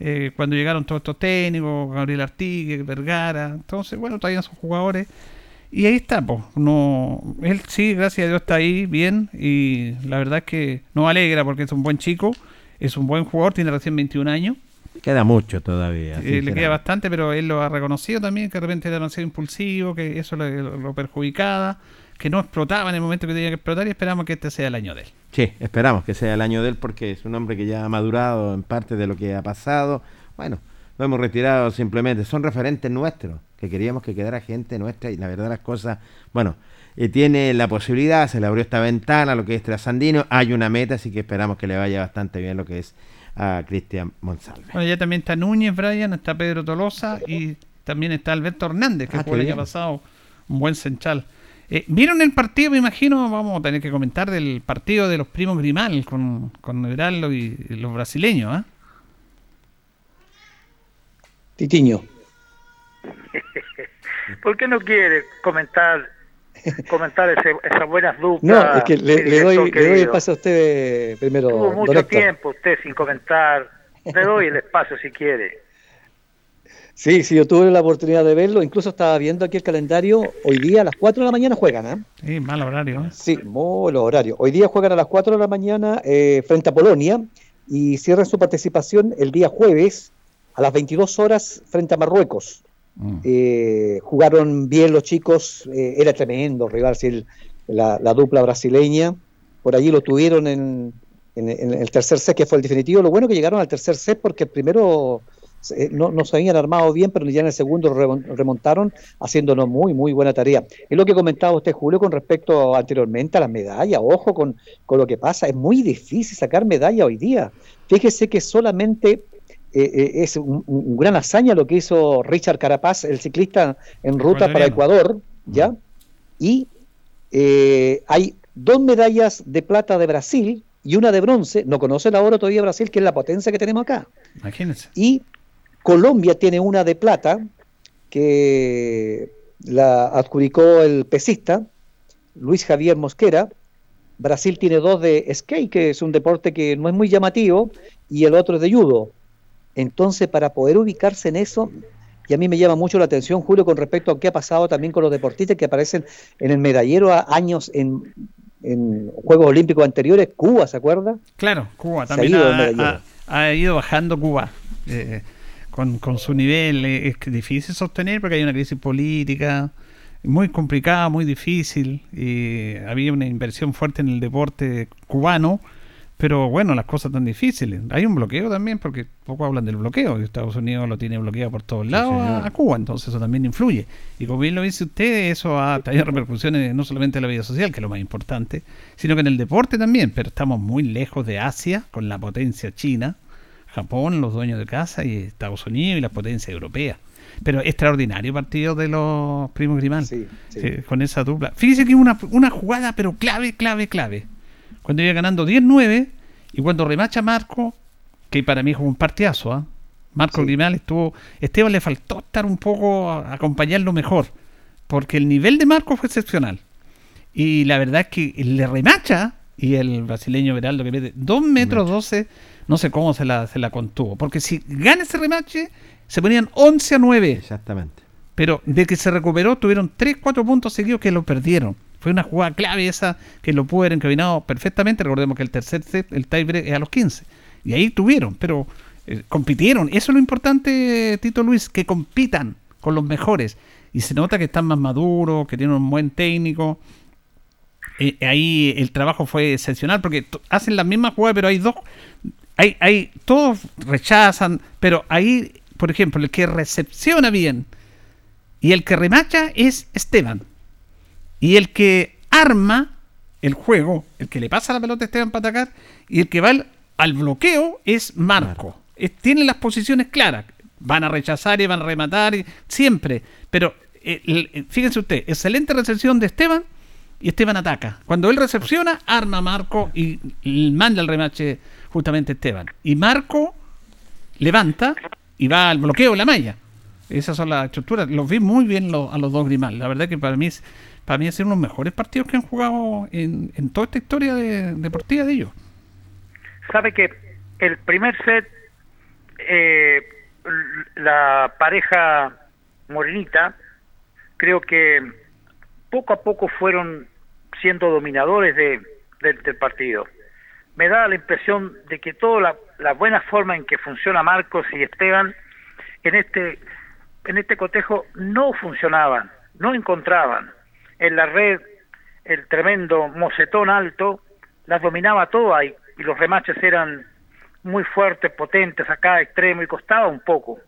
eh, cuando llegaron todos estos técnicos, Gabriel Artigue, Vergara, entonces, bueno, traían sus jugadores. Y ahí está, pues, no, él sí, gracias a Dios está ahí, bien, y la verdad es que nos alegra porque es un buen chico, es un buen jugador, tiene recién 21 años. Queda mucho todavía. Eh, le queda bastante, pero él lo ha reconocido también, que de repente era demasiado impulsivo, que eso le- lo, lo perjudicaba, que no explotaba en el momento que tenía que explotar y esperamos que este sea el año de él. Sí, esperamos que sea el año de él porque es un hombre que ya ha madurado en parte de lo que ha pasado. Bueno, lo hemos retirado simplemente. Son referentes nuestros, que queríamos que quedara gente nuestra y la verdad las cosas, bueno, eh, tiene la posibilidad, se le abrió esta ventana, lo que es Trasandino, hay una meta, así que esperamos que le vaya bastante bien lo que es a Cristian Monsalve. Bueno, ya también está Núñez, Brian, está Pedro Tolosa y también está Alberto Hernández, que Ah, qué el año pasado, un buen central. Eh, ¿Vieron el partido? Me imagino, vamos a tener que comentar del partido de los primos Grimal con, con Everaldo y, y los brasileños, ¿ah? Titiño. [laughs] ¿Por qué no quiere comentar comentar ese- esas buenas duplas? No, es que le, doy, le doy el paso a usted primero. Tuvo mucho Héctor. tiempo usted sin comentar. Le doy el espacio si quiere. [laughs] Sí, sí, yo tuve la oportunidad de verlo. Incluso estaba viendo aquí el calendario. Hoy día a las 4 de la mañana juegan, ¿eh? Sí, mal horario. ¿eh? Sí, muy los horarios. Hoy día juegan a las 4 de la mañana eh, frente a Polonia y cierran su participación el día jueves a las 22 horas frente a Marruecos. Eh, jugaron bien los chicos, eh, era tremendo rival, el- la, la dupla brasileña. Por allí lo tuvieron en, en- en el tercer set, que fue el definitivo. Lo bueno que llegaron al tercer set porque el primero eh, no, no se habían armado bien, pero ya en el segundo remon- remontaron haciéndonos muy, muy buena tarea. Es lo que comentaba usted, Julio, con respecto anteriormente a las medallas. Ojo con, con lo que pasa. Es muy difícil sacar medalla hoy día. Fíjese que solamente eh, eh, es un, un- un gran hazaña lo que hizo Richard Carapaz, el ciclista en ruta para Ecuador, ¿ya? Y eh, hay dos medallas de plata de Brasil y una de bronce. No conoce la oro todavía Brasil, que es la potencia que tenemos acá. Imagínense. Y Colombia tiene una de plata que la adjudicó el pesista Luis Javier Mosquera. Brasil tiene dos de skate, que es un deporte que no es muy llamativo, y el otro es de judo. Entonces, para poder ubicarse en eso, y a mí me llama mucho la atención, Julio, con respecto a qué ha pasado también con los deportistas que aparecen en el medallero a años en, en Juegos Olímpicos anteriores, Cuba, ¿se acuerda? Claro, Cuba también ha, medallero. ha- ha ido bajando Cuba eh, con, con su nivel. eh, es difícil sostener porque hay una crisis política muy complicada, muy difícil. Y había una inversión fuerte en el deporte cubano. Pero bueno, las cosas tan difíciles. Hay un bloqueo también, porque poco hablan del bloqueo. y Estados Unidos lo tiene bloqueado por todos lados a, Cuba, entonces eso también influye. Y como bien lo dice usted, eso ha traído repercusiones no solamente en la vida social, que es lo más importante, sino que en el deporte también. Pero estamos muy lejos de Asia, con la potencia china, Japón, los dueños de casa, y Estados Unidos y las potencias europeas. Pero extraordinario partido de los primos Grimal, sí. eh, con esa dupla. Fíjese que una, una jugada, pero clave, clave, clave. Cuando iba ganando 10-9 y cuando remacha Marco, que para mí fue un partidazo, ¿ah? Marco Grimal estuvo. Esteban le faltó estar un poco a- acompañarlo mejor, porque el nivel de Marco fue excepcional. Y la verdad es que le remacha y el brasileño Veraldo que mete 2 metros 12, no sé cómo se la, se la contuvo. Porque si gana ese remache, se ponían 11 a 9. Exactamente. Pero de que se recuperó, tuvieron 3, 4 puntos seguidos que lo perdieron. Fue una jugada clave esa que lo pudo haber encaminado perfectamente. Recordemos que el tercer set, el tiebreak es a los 15. Y ahí tuvieron, pero eh, compitieron. Eso es lo importante, Tito Luis, que compitan con los mejores. Y se nota que están más maduros, que tienen un buen técnico. Eh, ahí el trabajo fue excepcional porque hacen las mismas jugadas, pero hay dos. Hay, hay, todos rechazan, pero ahí, por ejemplo, el que recepciona bien y el que remacha es Esteban. Y el que arma el juego, el que le pasa la pelota a Esteban para atacar, y el que va al, al bloqueo es Marco. Es- tiene las posiciones claras. Van a rechazar y van a rematar y- siempre. Pero eh, el- el- fíjense usted, excelente recepción de Esteban y Esteban ataca. Cuando él recepciona, arma a Marco y, y manda el remache justamente a Esteban. Y Marco levanta y va al bloqueo de la malla. Esas son las estructuras. Los vi muy bien a los dos Grimal. La verdad que para mí es para mí es uno de los mejores partidos que han jugado en, en toda esta historia de- deportiva de ellos. Sabe que el primer set, eh, la pareja morenita, creo que poco a poco fueron siendo dominadores de, del partido. Me da la impresión de que toda la, la buena forma en que funciona Marcos y Esteban en este en este cotejo no funcionaban, no encontraban. En la red el tremendo mocetón alto las dominaba todas y, los remaches eran muy fuertes, potentes a cada extremo y costaba un poco.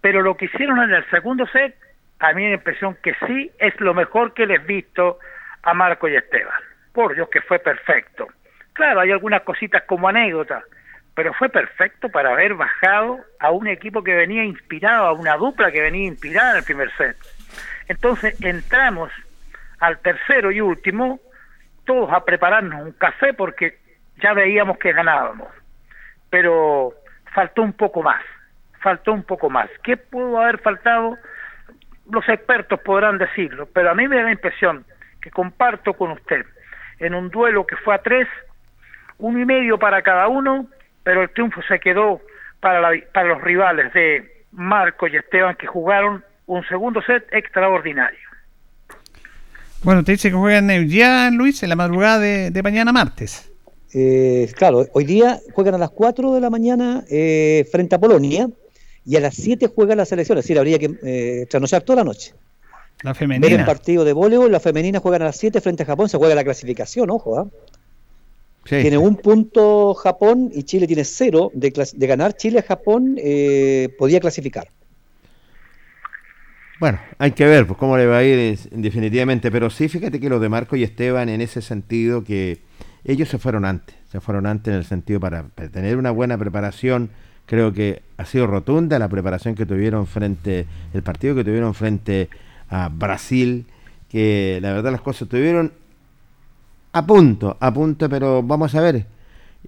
Pero lo que hicieron en el segundo set, a mí me da impresión que sí es lo mejor que les he visto a Marco y Esteban. Por Dios que fue perfecto. Claro, hay algunas cositas como anécdota, pero fue perfecto para haber bajado a un equipo que venía inspirado, a una dupla que venía inspirada en el primer set. Entonces entramos al tercero y último, todos a prepararnos un café porque ya veíamos que ganábamos. Pero faltó un poco más, faltó un poco más. ¿Qué pudo haber faltado? Los expertos podrán decirlo, pero a mí me da la impresión que comparto con usted en un duelo que fue a tres, uno y medio para cada uno, pero el triunfo se quedó para, para los rivales de Marco y Esteban que jugaron un segundo set extraordinario. Bueno, te dice que juegan día, Luis, en la madrugada de, de mañana martes. Eh, claro, hoy día juegan a las 4 de la mañana eh, frente a Polonia y a las 7 juega la selección, es decir, habría que eh, trasnochar toda la noche. La Ver el femenina. partido de voleibol, las femeninas juegan a las 7 frente a Japón, se juega la clasificación, ojo, ¿ah? Sí. Tiene un punto Japón y Chile tiene cero. De ganar Chile a Japón, eh, podía clasificar. Bueno, hay que ver pues, cómo le va a ir definitivamente, pero sí, fíjate que los de Marco y Esteban en ese sentido que ellos se fueron antes, se fueron antes en el sentido para, para tener una buena preparación, creo que ha sido rotunda la preparación que tuvieron frente, el partido que tuvieron frente a Brasil, que la verdad las cosas estuvieron a punto, a punto, pero vamos a ver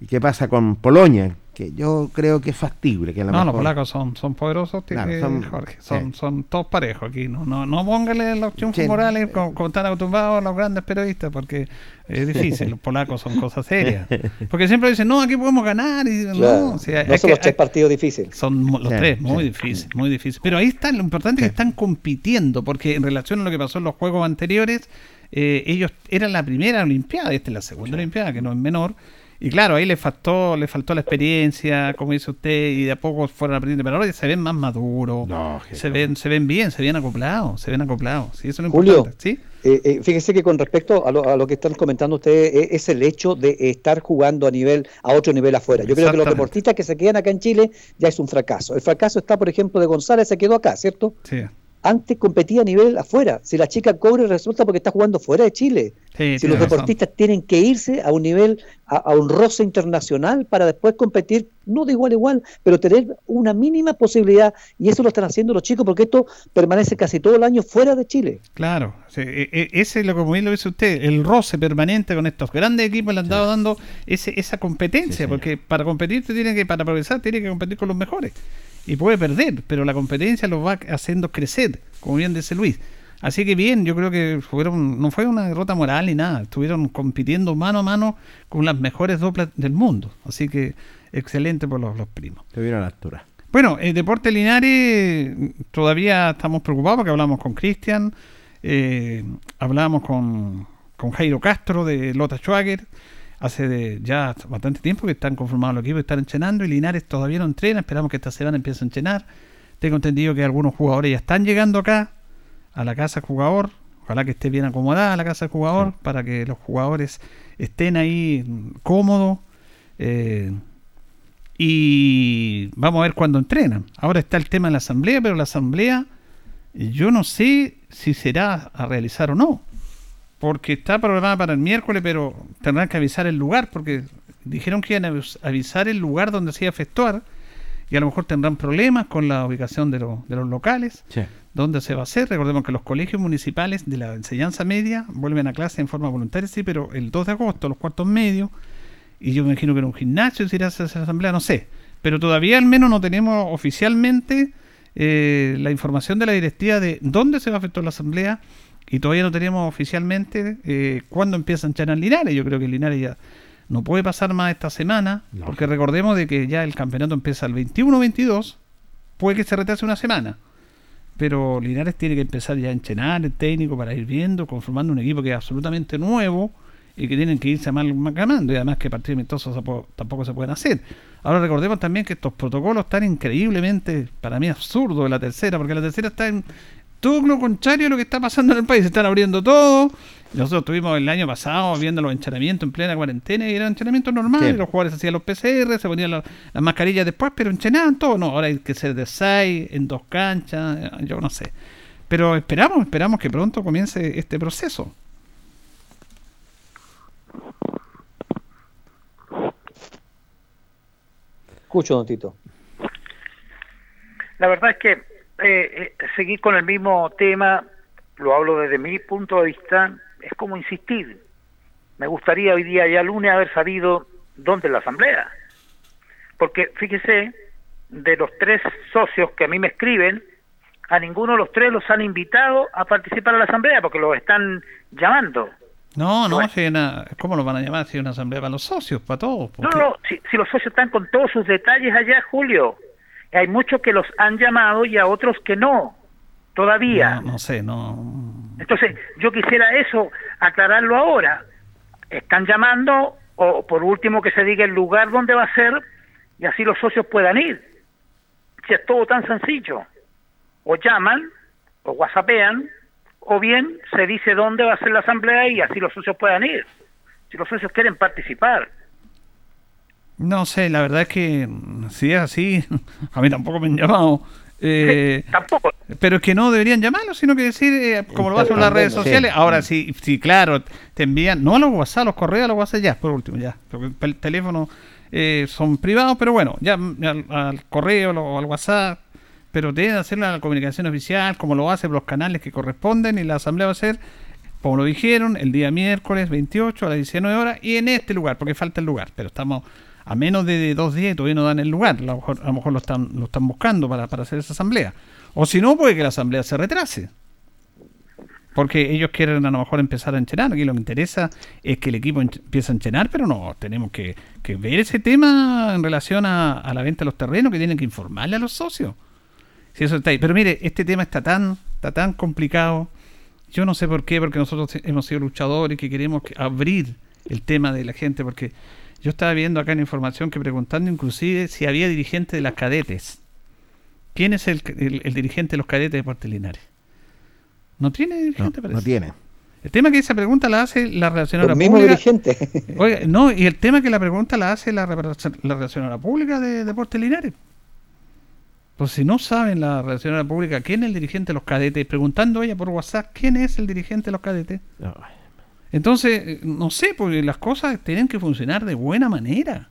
qué pasa con Polonia, que yo creo que es factible, que a lo No, los polacos son, son poderosos, Claro, eh, son- Jorge. Son, sí. son todos parejos aquí. No, no, no póngale los triunfos Sí. morales como, como están acostumbrados los grandes periodistas, porque es [laughs] difícil. Los polacos son cosas serias. Porque siempre dicen, no, aquí podemos ganar. Y, Claro. no, o sea, no es son que los tres hay- partidos difíciles. son los Sí, tres, muy sí, difícil, muy difícil. Pero ahí está, lo importante es que están compitiendo, porque en relación a lo que pasó en los juegos anteriores, eh, ellos eran la primera Olimpiada, esta es la segunda Olimpiada, que no es menor. Y claro, ahí le faltó, le faltó la experiencia, como dice usted, y de a poco fueron aprendiendo. Pero ahora ya se ven más maduros, se ven, se ven bien, se ven acoplados, se ven acoplados. Sí, eso es lo Julio, importante. ¿sí? eh, eh, fíjese que con respecto a lo, a lo que están comentando ustedes, eh, es el hecho de estar jugando a nivel a otro nivel afuera. Yo creo que los deportistas que se quedan acá en Chile ya es un fracaso. El fracaso está, por ejemplo, de González, se quedó acá, ¿cierto? Sí. Antes competía a nivel afuera. Si la chica cobre, resulta porque está jugando fuera de Chile. Sí, si los razón. deportistas tienen que irse a un nivel, a, a un roce internacional para después competir, no de igual a igual, pero tener una mínima posibilidad. Y eso lo están haciendo los chicos porque esto permanece casi todo el año fuera de Chile. Claro, sí, e- e- ese es lo como bien lo dice usted, el roce permanente con estos grandes equipos le han dado dando ese, esa competencia, porque para competir te tiene que, para progresar, tiene que competir con los mejores. Y puede perder, pero la competencia los va haciendo crecer, como bien dice Luis. Así que bien, yo creo que fueron, no fue una derrota moral ni nada, estuvieron compitiendo mano a mano con las mejores duplas del mundo. Así que excelente por los, los primos. Estuvieron a la altura. Bueno, el Deporte Linares todavía estamos preocupados porque hablamos con Cristian, eh, hablamos con, con Jairo Castro de Lota Schwager, hace de ya bastante tiempo que están conformados los equipos, están entrenando y Linares todavía no entrena, esperamos que esta semana empiece a entrenar. Tengo entendido que algunos jugadores ya están llegando acá a la casa del jugador, ojalá que esté bien acomodada la casa del jugador para que los jugadores estén ahí cómodos. eh, y vamos a ver cuándo entrenan. Ahora está el tema de la asamblea, pero la asamblea yo no sé si será a realizar o no. Porque está programada para el miércoles, pero tendrán que avisar el lugar, porque dijeron que iban a avis- avisar el lugar donde se iba a efectuar, y a lo mejor tendrán problemas con la ubicación de, los- de los locales, Sí. donde se va a hacer. Recordemos que los colegios municipales de la enseñanza media vuelven a clase en forma voluntaria, sí, pero el 2 de agosto, los cuartos medios, y yo me imagino que en un gimnasio se irá a hacer esa asamblea, no sé. Pero todavía al menos no tenemos oficialmente eh, la información de la directiva de dónde se va a efectuar la asamblea y todavía no tenemos oficialmente eh, cuándo empieza a entrenar Linares. Yo creo que Linares ya no puede pasar más esta semana, porque recordemos de que ya el campeonato empieza el 21-22, puede que se retrase una semana. Pero Linares tiene que empezar ya a entrenar el técnico para ir viendo, conformando un equipo que es absolutamente nuevo y que tienen que irse mal ganando y además que partidos amistosos tampoco- tampoco se pueden hacer. Ahora recordemos también que estos protocolos están increíblemente, para mí, absurdos de la tercera, porque la tercera está en todo lo contrario a lo que está pasando en el país. Se están abriendo todo. Nosotros estuvimos el año pasado viendo los entrenamientos en plena cuarentena y eran entrenamientos normales. Sí. Los jugadores hacían los PCR, se ponían la- las mascarillas después, pero entrenaban todo. No, ahora hay que ser de seis, en dos canchas, eh, yo no sé. Pero esperamos, esperamos que pronto comience este proceso. Escucho, don Tito. La verdad es que eh, eh, seguir con el mismo tema, lo hablo desde mi punto de vista, es como insistir. Me gustaría hoy día, ya lunes, haber sabido dónde es la asamblea. Porque fíjese de los tres socios que a mí me escriben, a ninguno de los tres los han invitado a participar en la asamblea porque los están llamando. No, no, si hay una- ¿cómo lo van a llamar? Si hay una asamblea para los socios, para todos. No, no, si, si los socios están con todos sus detalles allá, Julio, hay muchos que los han llamado y a otros que no, todavía. No, no sé, no. Entonces, yo quisiera eso, aclararlo ahora. Están llamando, o por último que se diga el lugar donde va a ser, y así los socios puedan ir. Si es todo tan sencillo. O llaman, o whatsappean, o bien se dice dónde va a ser la asamblea y así los socios puedan ir. Si los socios quieren participar. No sé, la verdad es que mm, si es así, [laughs] a mí tampoco me han llamado. Eh, [laughs] tampoco. Pero es que no deberían llamarlo, sino que decir, eh, como lo hacen las redes Sí. sociales. Ahora sí, sí, claro, te envían, no a los WhatsApp, a los correos, a los WhatsApp ya, por último, ya. Porque el teléfono eh, son privados, pero bueno, ya mm, al, al correo o al WhatsApp. Pero deben hacer la comunicación oficial, como lo hacen los canales que corresponden, y la asamblea va a ser, como lo dijeron, el día miércoles 28 a las 19 horas, y en este lugar, porque falta el lugar, pero estamos a menos de dos días todavía no dan el lugar. A lo mejor, a lo, mejor lo, están, lo están buscando para, hacer esa asamblea. O si no, puede que la asamblea se retrase. Porque ellos quieren a lo mejor empezar a enchenar. Aquí lo que interesa es que el equipo empiece a enchenar, pero no, tenemos que, ver ese tema en relación a, la venta de los terrenos, que tienen que informarle a los socios. Si eso está ahí. Pero mire, este tema está tan, está tan complicado. Yo no sé por qué, porque nosotros hemos sido luchadores y que queremos que- abrir el tema de la gente, porque yo estaba viendo acá en información que preguntando inclusive si había dirigente de las cadetes. ¿Quién es el, el- el dirigente de los cadetes de Puerto Linares? No tiene dirigente, No, parece. no tiene. El tema que esa pregunta la hace la relacionadora pública. dirigentes. [laughs] Oiga, no, y el tema que la pregunta la hace la, la relacionadora pública de Deportes Linares. Pues si no saben la relacionadora pública quién es el dirigente de los cadetes, preguntando ella por WhatsApp quién es el dirigente de los cadetes. Entonces, no sé, porque las cosas tienen que funcionar de buena manera.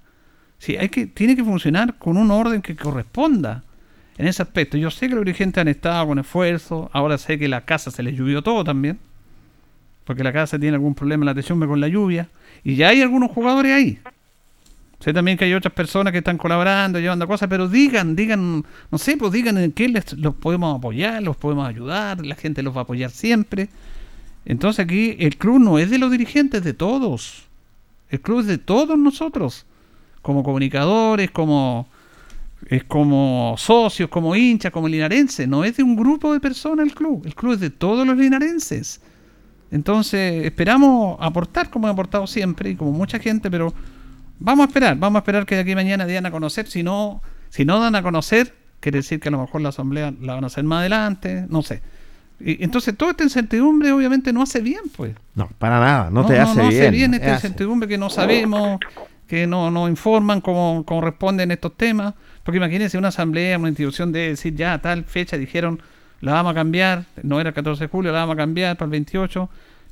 Sí, hay que, tiene que funcionar con un orden que corresponda en ese aspecto. Yo sé que los dirigentes han estado con esfuerzo, ahora sé que la casa se les llovió todo también, porque la casa tiene algún problema en la techumbre con la lluvia, y ya hay algunos jugadores ahí. Sé también que hay otras personas que están colaborando, llevando cosas, pero digan, digan, no sé, pues digan en qué les, los podemos apoyar, los podemos ayudar, la gente los va a apoyar siempre. Entonces aquí el club no es de los dirigentes, es de todos. El club es de todos nosotros, como comunicadores, como es como socios, como hinchas, como linarenses. No es de un grupo de personas el club. El club es de todos los linarenses. Entonces esperamos aportar como he aportado siempre y como mucha gente, pero vamos a esperar, vamos a esperar que de aquí a mañana den a conocer. Si no, si no dan a conocer, quiere decir que a lo mejor la asamblea la van a hacer más adelante, no sé. Entonces toda esta incertidumbre obviamente no hace bien, pues. No, para nada, no, te hace no bien. hace bien no esta hace. incertidumbre que no sabemos, que no nos informan cómo, cómo responden estos temas. Porque imagínense una asamblea, una institución de decir ya a tal fecha dijeron la vamos a cambiar, no era el 14 de julio, la vamos a cambiar para el 28,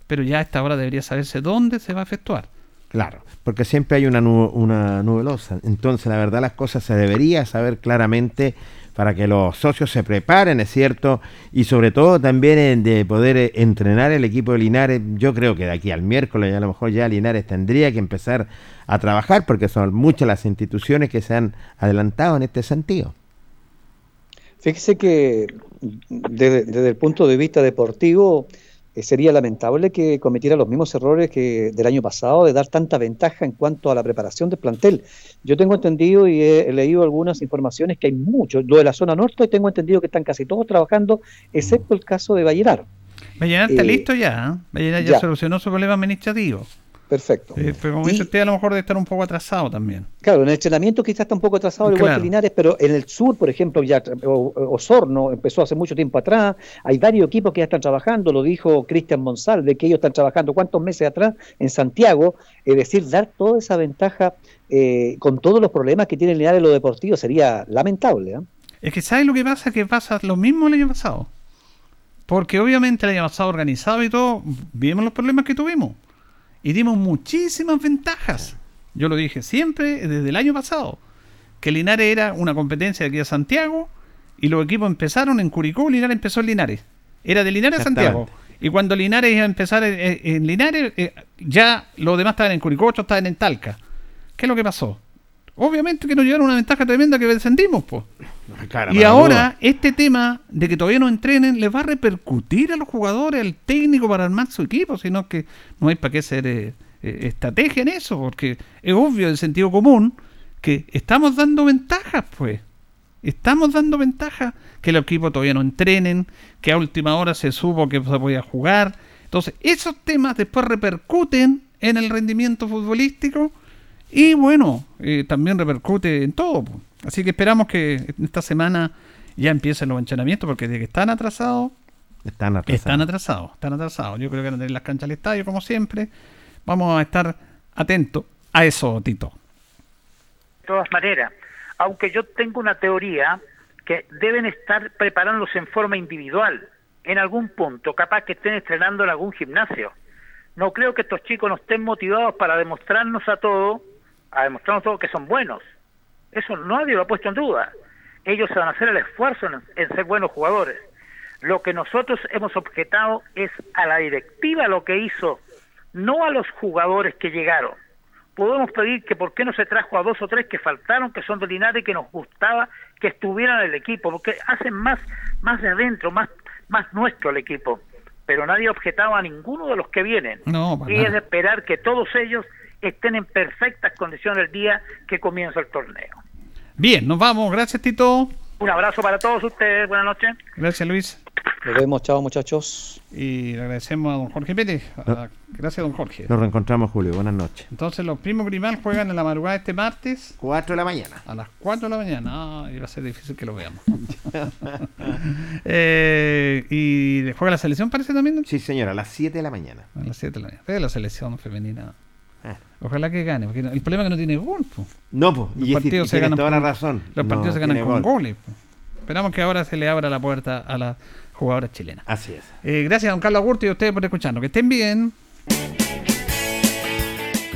pero ya a esta hora debería saberse dónde se va a efectuar. Claro, porque siempre hay una, nu- una nubelosa. Entonces, la verdad, las cosas se debería saber claramente para que los socios se preparen, es cierto, y sobre todo también de poder eh, entrenar el equipo de Linares. Yo creo que de aquí al miércoles, a lo mejor ya Linares tendría que empezar a trabajar, porque son muchas las instituciones que se han adelantado en este sentido. Fíjese que desde, desde el punto de vista deportivo eh, sería lamentable que cometiera los mismos errores que del año pasado de dar tanta ventaja en cuanto a la preparación del plantel. Yo tengo entendido y he, he leído algunas informaciones que hay muchos, lo de la zona norte tengo entendido que están casi todos trabajando, excepto el caso de Vallenar. Vallenar está Eh, listo ya, ¿eh? Vallenar ya, ya. solucionó su problema administrativo. Perfecto. Eh, pero como dice usted, a lo mejor debe estar un poco atrasado también. Claro, en el entrenamiento quizás está un poco atrasado, igual Claro. que Linares, pero en el sur, por ejemplo, ya Osorno empezó hace mucho tiempo atrás. Hay varios equipos que ya están trabajando, lo dijo Cristian Monsalve, que ellos están trabajando cuántos meses atrás en Santiago. Es decir, dar toda esa ventaja eh, con todos los problemas que tiene Linares en lo deportivo sería lamentable. ¿eh? Es que ¿sabes lo que pasa? Que pasa lo mismo el año pasado. Porque obviamente el año pasado organizado y todo, vimos los problemas que tuvimos. Y dimos muchísimas ventajas. Yo lo dije siempre desde el año pasado. Que Linares era una competencia de aquí a Santiago y los equipos empezaron en Curicó, Linares empezó en Linares. Era de Linares a Santiago. Y cuando Linares iba a empezar en, en- en Linares, eh, ya los demás estaban en Curicó, otros estaban en Talca. ¿Qué es lo que pasó? Obviamente que nos llevaron una ventaja tremenda que descendimos, pues. Cara, Y ahora, este tema de que todavía no entrenen les va a repercutir a los jugadores, al técnico para armar su equipo, sino que no hay para qué hacer eh, eh, estrategia en eso, porque es obvio del sentido común que estamos dando ventajas, pues. Estamos dando ventajas que los equipos todavía no entrenen, que a última hora se supo que se podía jugar. Entonces, esos temas después repercuten en el rendimiento futbolístico y bueno, eh, también repercute en todo. po. Así que esperamos que esta semana ya empiecen los entrenamientos, porque de que están atrasados, Están atrasados. están atrasados, están atrasados. Yo creo que van a tener las canchas al estadio, como siempre. Vamos a estar atentos a eso, Tito. De todas maneras, aunque yo tengo una teoría que deben estar preparándose en forma individual, en algún punto, capaz que estén estrenando en algún gimnasio. No creo que estos chicos no estén motivados para demostrarnos a todos, a demostrarnos a todos que son buenos. Eso nadie lo ha puesto en duda. Ellos van a hacer el esfuerzo en, en ser buenos jugadores. Lo que nosotros hemos objetado es a la directiva lo que hizo, no a los jugadores que llegaron podemos pedir que por qué no se trajo a dos o tres que faltaron, que son de Linares y que nos gustaba que estuvieran en el equipo, porque hacen más, más de adentro, más, más nuestro el equipo. Pero nadie objetaba a ninguno de los que vienen. No, y es de esperar que todos ellos estén en perfectas condiciones el día que comienza el torneo. Bien, nos vamos. Gracias, Tito. Un abrazo para todos ustedes. Buenas noches. Gracias, Luis. Nos vemos, chao muchachos. Y le agradecemos a don Jorge Pérez. A- Gracias, don Jorge. Nos reencontramos, Julio. Buenas noches. Entonces, los primos Grimal juegan en la madrugada este martes. 4 de la mañana. A las 4 de la mañana. Ah, y va a ser difícil que lo veamos. [laughs] Eh, y juega la selección, parece también. Sí, señora, a las 7 de la mañana. A las 7 de la mañana. La selección femenina. Ojalá que gane. Porque el problema es que no tiene gol. po. No, pues, Los y, es- partidos y se ganan toda la razón. Los No partidos se ganan con gol. goles. po. Esperamos que ahora se le abra la puerta a las jugadoras chilenas. Así es. Eh, gracias, don Carlos Agurto, y a ustedes por escucharnos. Que estén bien.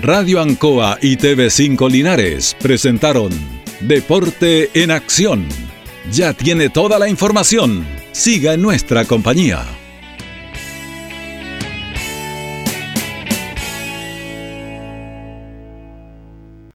Radio Ancoa y TV5 Linares presentaron Deporte en Acción. Ya tiene toda la información. Siga en nuestra compañía.